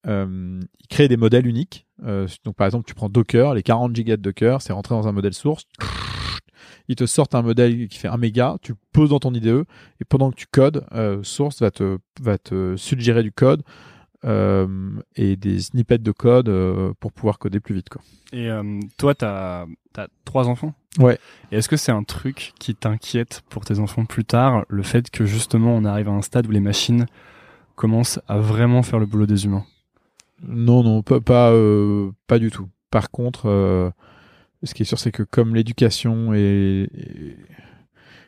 Euh, il crée des modèles uniques. Euh, donc, par exemple, tu prends Docker, les 40 gigas de Docker, c'est rentré dans un modèle source. Ils te sortent un modèle qui fait 1 méga, tu le poses dans ton IDE, et pendant que tu codes, euh, Source va te, va te suggérer du code euh, et des snippets de code euh, pour pouvoir coder plus vite. Quoi. Et euh, toi, t'as as trois enfants? Ouais. Et est-ce que c'est un truc qui t'inquiète pour tes enfants plus tard, le fait que justement on arrive à un stade où les machines commencent à vraiment faire le boulot des humains? Non, non, pas, pas, euh, pas du tout. Par contre, euh, ce qui est sûr, c'est que comme l'éducation est, est-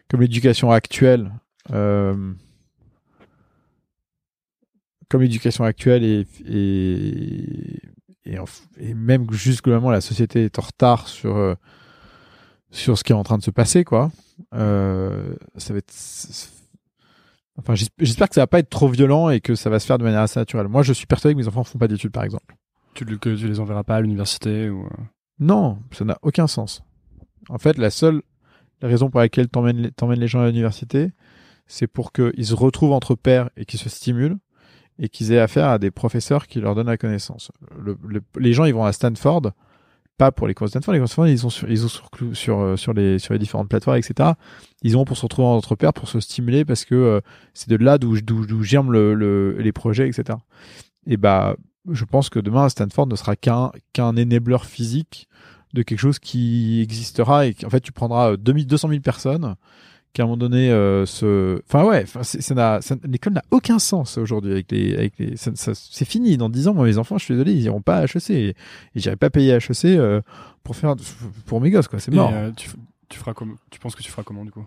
comme l'éducation actuelle, euh, comme l'éducation actuelle et, en- et même juste globalement la société est en retard sur euh, sur ce qui est en train de se passer, quoi. Euh, ça va être Enfin, j'esp- j'espère que ça va pas être trop violent et que ça va se faire de manière assez naturelle. Moi, je suis persuadé que mes enfants font pas d'études, par exemple. tu, que tu les enverras pas à l'université ou... euh, Non, ça n'a aucun sens. En fait, la seule raison pour laquelle t'emmènes les, t'emmènes les gens à l'université, c'est pour qu'ils se retrouvent entre pairs et qu'ils se stimulent et qu'ils aient affaire à des professeurs qui leur donnent la connaissance. Le- le- les gens, ils vont à Stanford, pas pour les cours de Stanford, les cours de Stanford, ils sont sur, ils sont sur, sur, euh, sur les, sur les différentes plateformes, etc. Ils vont pour se retrouver entre pairs, pour se stimuler parce que euh, c'est de là d'où, d'où, d'où germent le, le- les projets, etc. Et bah, je pense que demain, Stanford ne sera qu'un, qu'un enabler physique de quelque chose qui existera et qu'en fait tu prendras euh, 2000, 200 000 personnes qui à un moment donné euh, enfin ouais enfin, c'est- ça n'a ça- l'école n'a aucun sens aujourd'hui avec les avec les ça- ça- c'est fini. Dans 10 ans moi mes enfants je suis désolé ils iront pas à HEC et, et j'irai pas payer HEC euh, pour faire pour mes gosses quoi. C'est mort. euh, tu, feras comme tu penses que tu feras comment du coup?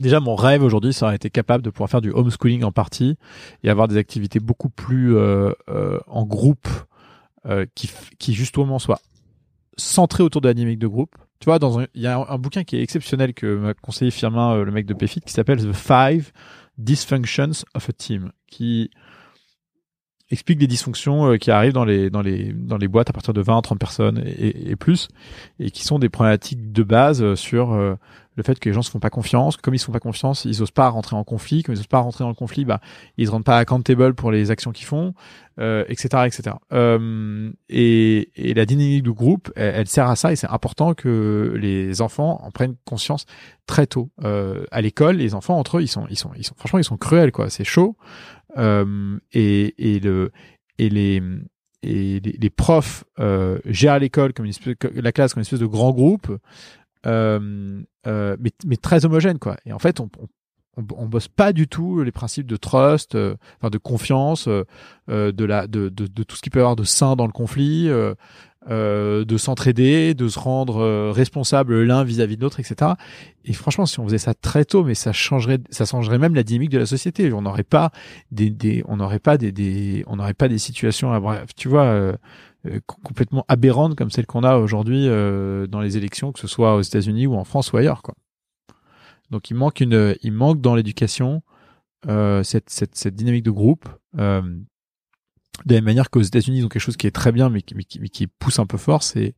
Déjà, mon rêve aujourd'hui, ça aurait été capable de pouvoir faire du homeschooling en partie et avoir des activités beaucoup plus en groupe qui, qui justement soient centrées autour de la dynamique de groupe. Tu vois, dans il y a un, bouquin qui est exceptionnel que m'a conseillé Firmin, euh, le mec de PFIT, qui s'appelle The Five Dysfunctions of a Team, qui explique des dysfonctions euh, qui arrivent dans les, dans, les, dans les boîtes à partir de 20 30 personnes et, et- plus, et qui sont des problématiques de base euh, sur le fait que les gens se font pas confiance, que comme ils se font pas confiance, ils osent pas rentrer en conflit, comme ils osent pas rentrer dans le conflit, bah ils se rendent pas accountable pour les actions qu'ils font, euh, etc., etc. Euh, et, et la dynamique de groupe, elle, sert à ça et c'est important que les enfants en prennent conscience très tôt. Euh, à l'école, les enfants entre eux, ils sont, ils sont, ils sont, franchement, ils sont cruels quoi. C'est chaud. Euh, et, et le et les et les profs euh, gèrent l'école comme une espèce, la classe comme une espèce de grand groupe euh, euh, mais, mais très homogène quoi. Et en fait, on, on, on bosse pas du tout les principes de trust, euh, enfin de confiance, euh, euh, de la de, de, de, tout ce qui peut y avoir de sain dans le conflit, de s'entraider, de se rendre responsable l'un vis-à-vis de l'autre, etc. Et franchement, si on faisait ça très tôt, mais ça changerait, ça changerait même la dynamique de la société. On n'aurait pas des, des on n'aurait pas des, des on n'aurait pas des situations, bref, tu vois. Euh, complètement aberrantes comme celles qu'on a aujourd'hui euh, dans les élections, que ce soit aux États-Unis ou en France ou ailleurs, quoi. Donc il manque une, il manque dans l'éducation euh, cette, cette, cette, dynamique de groupe. Euh, de la même manière qu'aux États-Unis, ils ont quelque chose qui est très bien, mais qui, mais qui, mais qui pousse un peu fort, c'est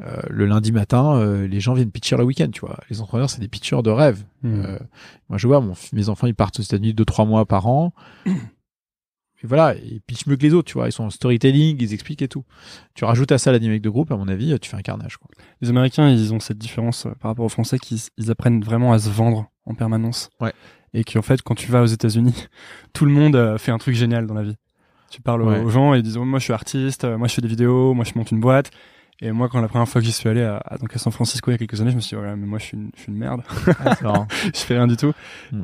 euh, le lundi matin, euh, les gens viennent pitcher le week-end, tu vois. Les entrepreneurs, c'est des pitchers de rêve. Mmh. moi, je vois, mon, mes enfants, ils partent aux États-Unis deux, trois mois par an. Et voilà, ils pitchent mieux que les autres, tu vois. Ils sont en storytelling, ils expliquent et tout. Tu rajoutes à ça la dynamique de groupe, à mon avis, tu fais un carnage. Quoi. Les Américains, ils ont cette différence euh, par rapport aux Français qu'ils ils apprennent vraiment à se vendre en permanence. Ouais. Et qu'en fait, quand tu vas aux États-Unis, tout le monde euh, fait un truc génial dans la vie. Tu parles ouais. aux gens et ils disent oh, moi je suis artiste, euh, moi je fais des vidéos, moi je monte une boîte. Et moi, quand la première fois que j'y suis allé à, à, donc à San Francisco il y a quelques années, je me suis dit, ouais, mais moi, je suis une, je suis une merde. Ah, je fais rien du tout.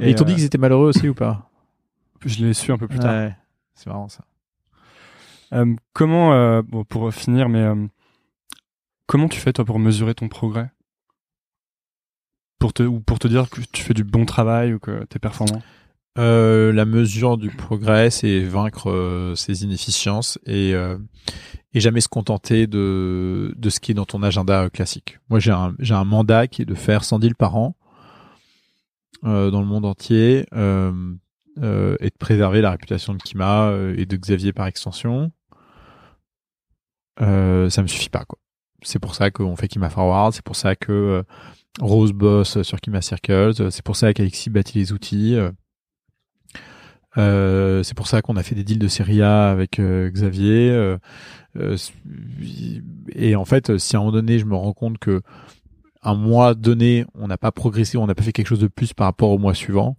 Et, et ils t'ont euh, dit qu'ils étaient malheureux aussi ou pas? Je l'ai su un peu plus tard. Ouais, c'est marrant ça. Euh, comment, euh, bon, pour finir, mais euh, comment tu fais toi pour mesurer ton progrès? Pour te ou pour te dire que tu fais du bon travail ou que tu es performant? Euh, La mesure du progrès, c'est vaincre euh, ses inefficiences et et jamais se contenter de de ce qui est dans ton agenda classique. Moi, j'ai un j'ai un mandat qui est de faire 100 deals par an dans le monde entier. Euh, et de préserver la réputation de Kima euh, et de Xavier par extension, euh, ça me suffit pas quoi. C'est pour ça qu'on fait Kima Forward, c'est pour ça que Rose bosse sur Kima Circles, c'est pour ça qu'Alexis bâtit les outils. Euh, c'est pour ça qu'on a fait des deals de série A avec euh, Xavier. Euh, et en fait, si à un moment donné, je me rends compte que un mois donné, on n'a pas progressé, on n'a pas fait quelque chose de plus par rapport au mois suivant,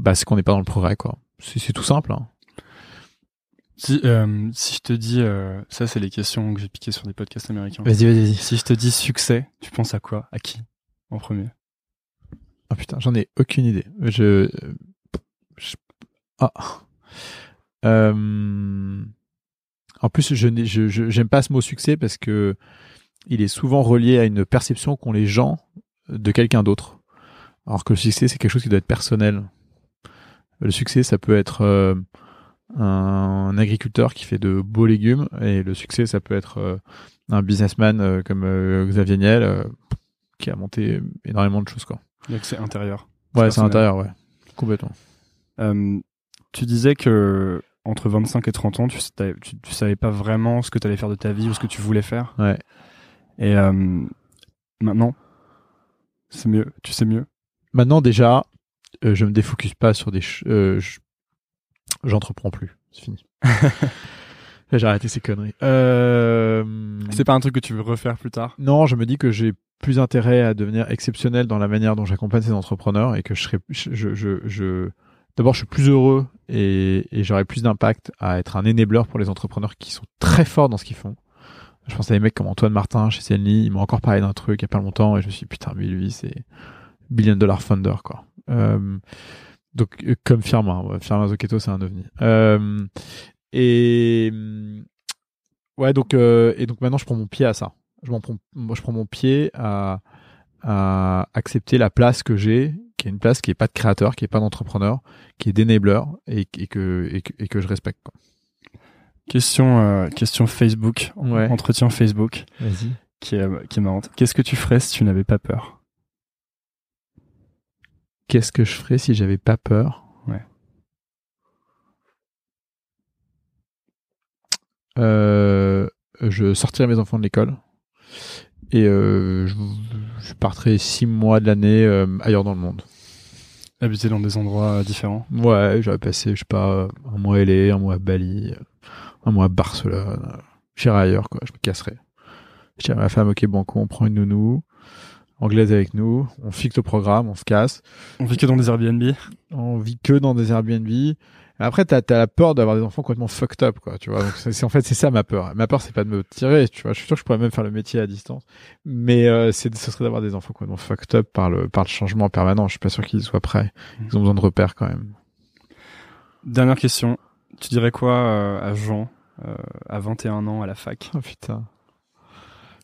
bah, c'est qu'on n'est pas dans le progrès, quoi. C'est tout simple. Hein. Si, euh, si je te dis, euh, ça c'est les questions que j'ai piquées sur des podcasts américains. Vas-y, vas-y. Si je te dis succès, tu penses à quoi? À qui? En premier Ah oh, putain, j'en ai aucune idée. Je, je... ah. Euh... En plus, je n'aime je, je, pas ce mot succès parce que il est souvent relié à une perception qu'ont les gens de quelqu'un d'autre. Alors que le succès, c'est quelque chose qui doit être personnel. Le succès, ça peut être euh, un agriculteur qui fait de beaux légumes, et le succès, ça peut être euh, un businessman euh, comme Xavier Niel, qui a monté énormément de choses. Quoi. C'est intérieur. Ouais, c'est intérieur, ouais. Complètement. tu disais que entre 25 et 30 ans, tu, tu, tu savais pas vraiment ce que tu allais faire de ta vie ou ce que tu voulais faire. Ouais. Et maintenant, c'est mieux. Tu sais mieux? Maintenant, déjà, euh, je me défocus pas sur des. Euh, J'entreprends plus. C'est fini. J'ai arrêté ces conneries. Euh... C'est pas un truc que tu veux refaire plus tard? Non, je me dis que j'ai plus intérêt à devenir exceptionnel dans la manière dont j'accompagne ces entrepreneurs et que je serai, je, je, je, d'abord, je suis plus heureux et, et j'aurai plus d'impact à être un enabler pour les entrepreneurs qui sont très forts dans ce qu'ils font. Je pense à des mecs comme Antoine Martin chez CNI, ils m'ont encore parlé d'un truc il y a pas longtemps et je me suis dit, putain, mais lui, c'est billion dollar funder, quoi. Euh, donc euh, comme Firma, Firma Zoketo c'est un ovni. Euh, et ouais donc euh, et donc maintenant je prends mon pied à ça. Je prends, moi je prends mon pied à, à accepter la place que j'ai, qui est une place qui est pas de créateur, qui est pas d'entrepreneur, qui est d'enabler et, et, que, et, que, et que je respecte. Quoi. Question euh, question Facebook, ouais. entretien Facebook. Vas-y. Qui est qui est marrante. Qu'est-ce que tu ferais si tu n'avais pas peur? Qu'est-ce que je ferais si j'avais pas peur? Ouais. Euh, je sortirais mes enfants de l'école et euh, je, je partirais six mois de l'année euh, ailleurs dans le monde. Habiter dans des endroits différents Ouais, j'aurais passé, je sais pas, un mois à LA, un mois à Bali, un mois à Barcelone. J'irais ailleurs, quoi, je me casserais. Je dirais à ma femme, ok, banco, on prend une nounou anglaise avec nous, on fixe le programme, on se casse. On vit que dans des Airbnb On vit que dans des Airbnb. Après, t'as as la peur d'avoir des enfants complètement fucked up, quoi. Tu vois. Donc c'est en fait c'est ça ma peur. Ma peur, c'est pas de me tirer. Tu vois. Je suis sûr que je pourrais même faire le métier à distance, mais euh, c'est ce serait d'avoir des enfants complètement fucked up par le par le changement permanent. Je suis pas sûr qu'ils soient prêts. Ils ont besoin de repères quand même. Dernière question. Tu dirais quoi euh, à Jean euh, à 21 ans à la fac? Oh putain.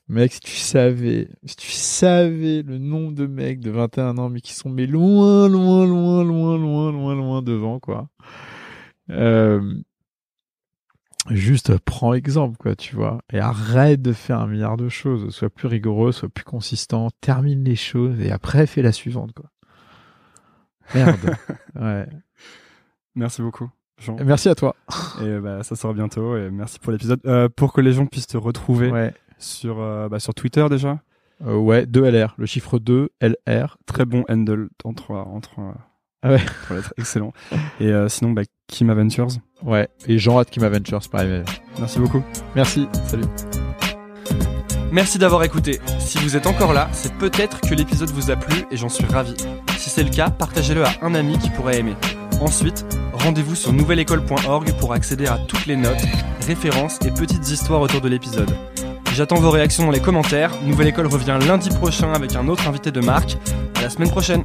Mec, si tu savais, si tu savais le nombre de mecs de 21 ans, mais qui sont mais loin, loin, loin, loin, loin, loin, loin devant, quoi. Euh, juste prends exemple, quoi, tu vois. Et arrête de faire un milliard de choses. Sois plus rigoureux, sois plus consistant, termine les choses et après fais la suivante, quoi. Merde. ouais. Merci beaucoup. Jean. Merci à toi. Et bah, ça sort bientôt. Et merci pour l'épisode. Euh, pour que les gens puissent te retrouver Ouais. Sur, euh, bah, sur Twitter déjà? Euh, ouais, 2 LR, le chiffre 2 LR. Très bon handle entre, entre, euh, Ah ouais. excellent. Et euh, sinon, bah, Kim Adventures. Ouais. Et Jean at Kim Adventures, pareil. Merci beaucoup. Merci. Salut. Merci d'avoir écouté. Si vous êtes encore là, c'est peut-être que l'épisode vous a plu et j'en suis ravi. Si c'est le cas, partagez-le à un ami qui pourrait aimer. Ensuite, rendez-vous sur nouvelleécole.org pour accéder à toutes les notes, références et petites histoires autour de l'épisode. J'attends vos réactions dans les commentaires. Nouvelle École revient lundi prochain avec un autre invité de marque. La semaine prochaine.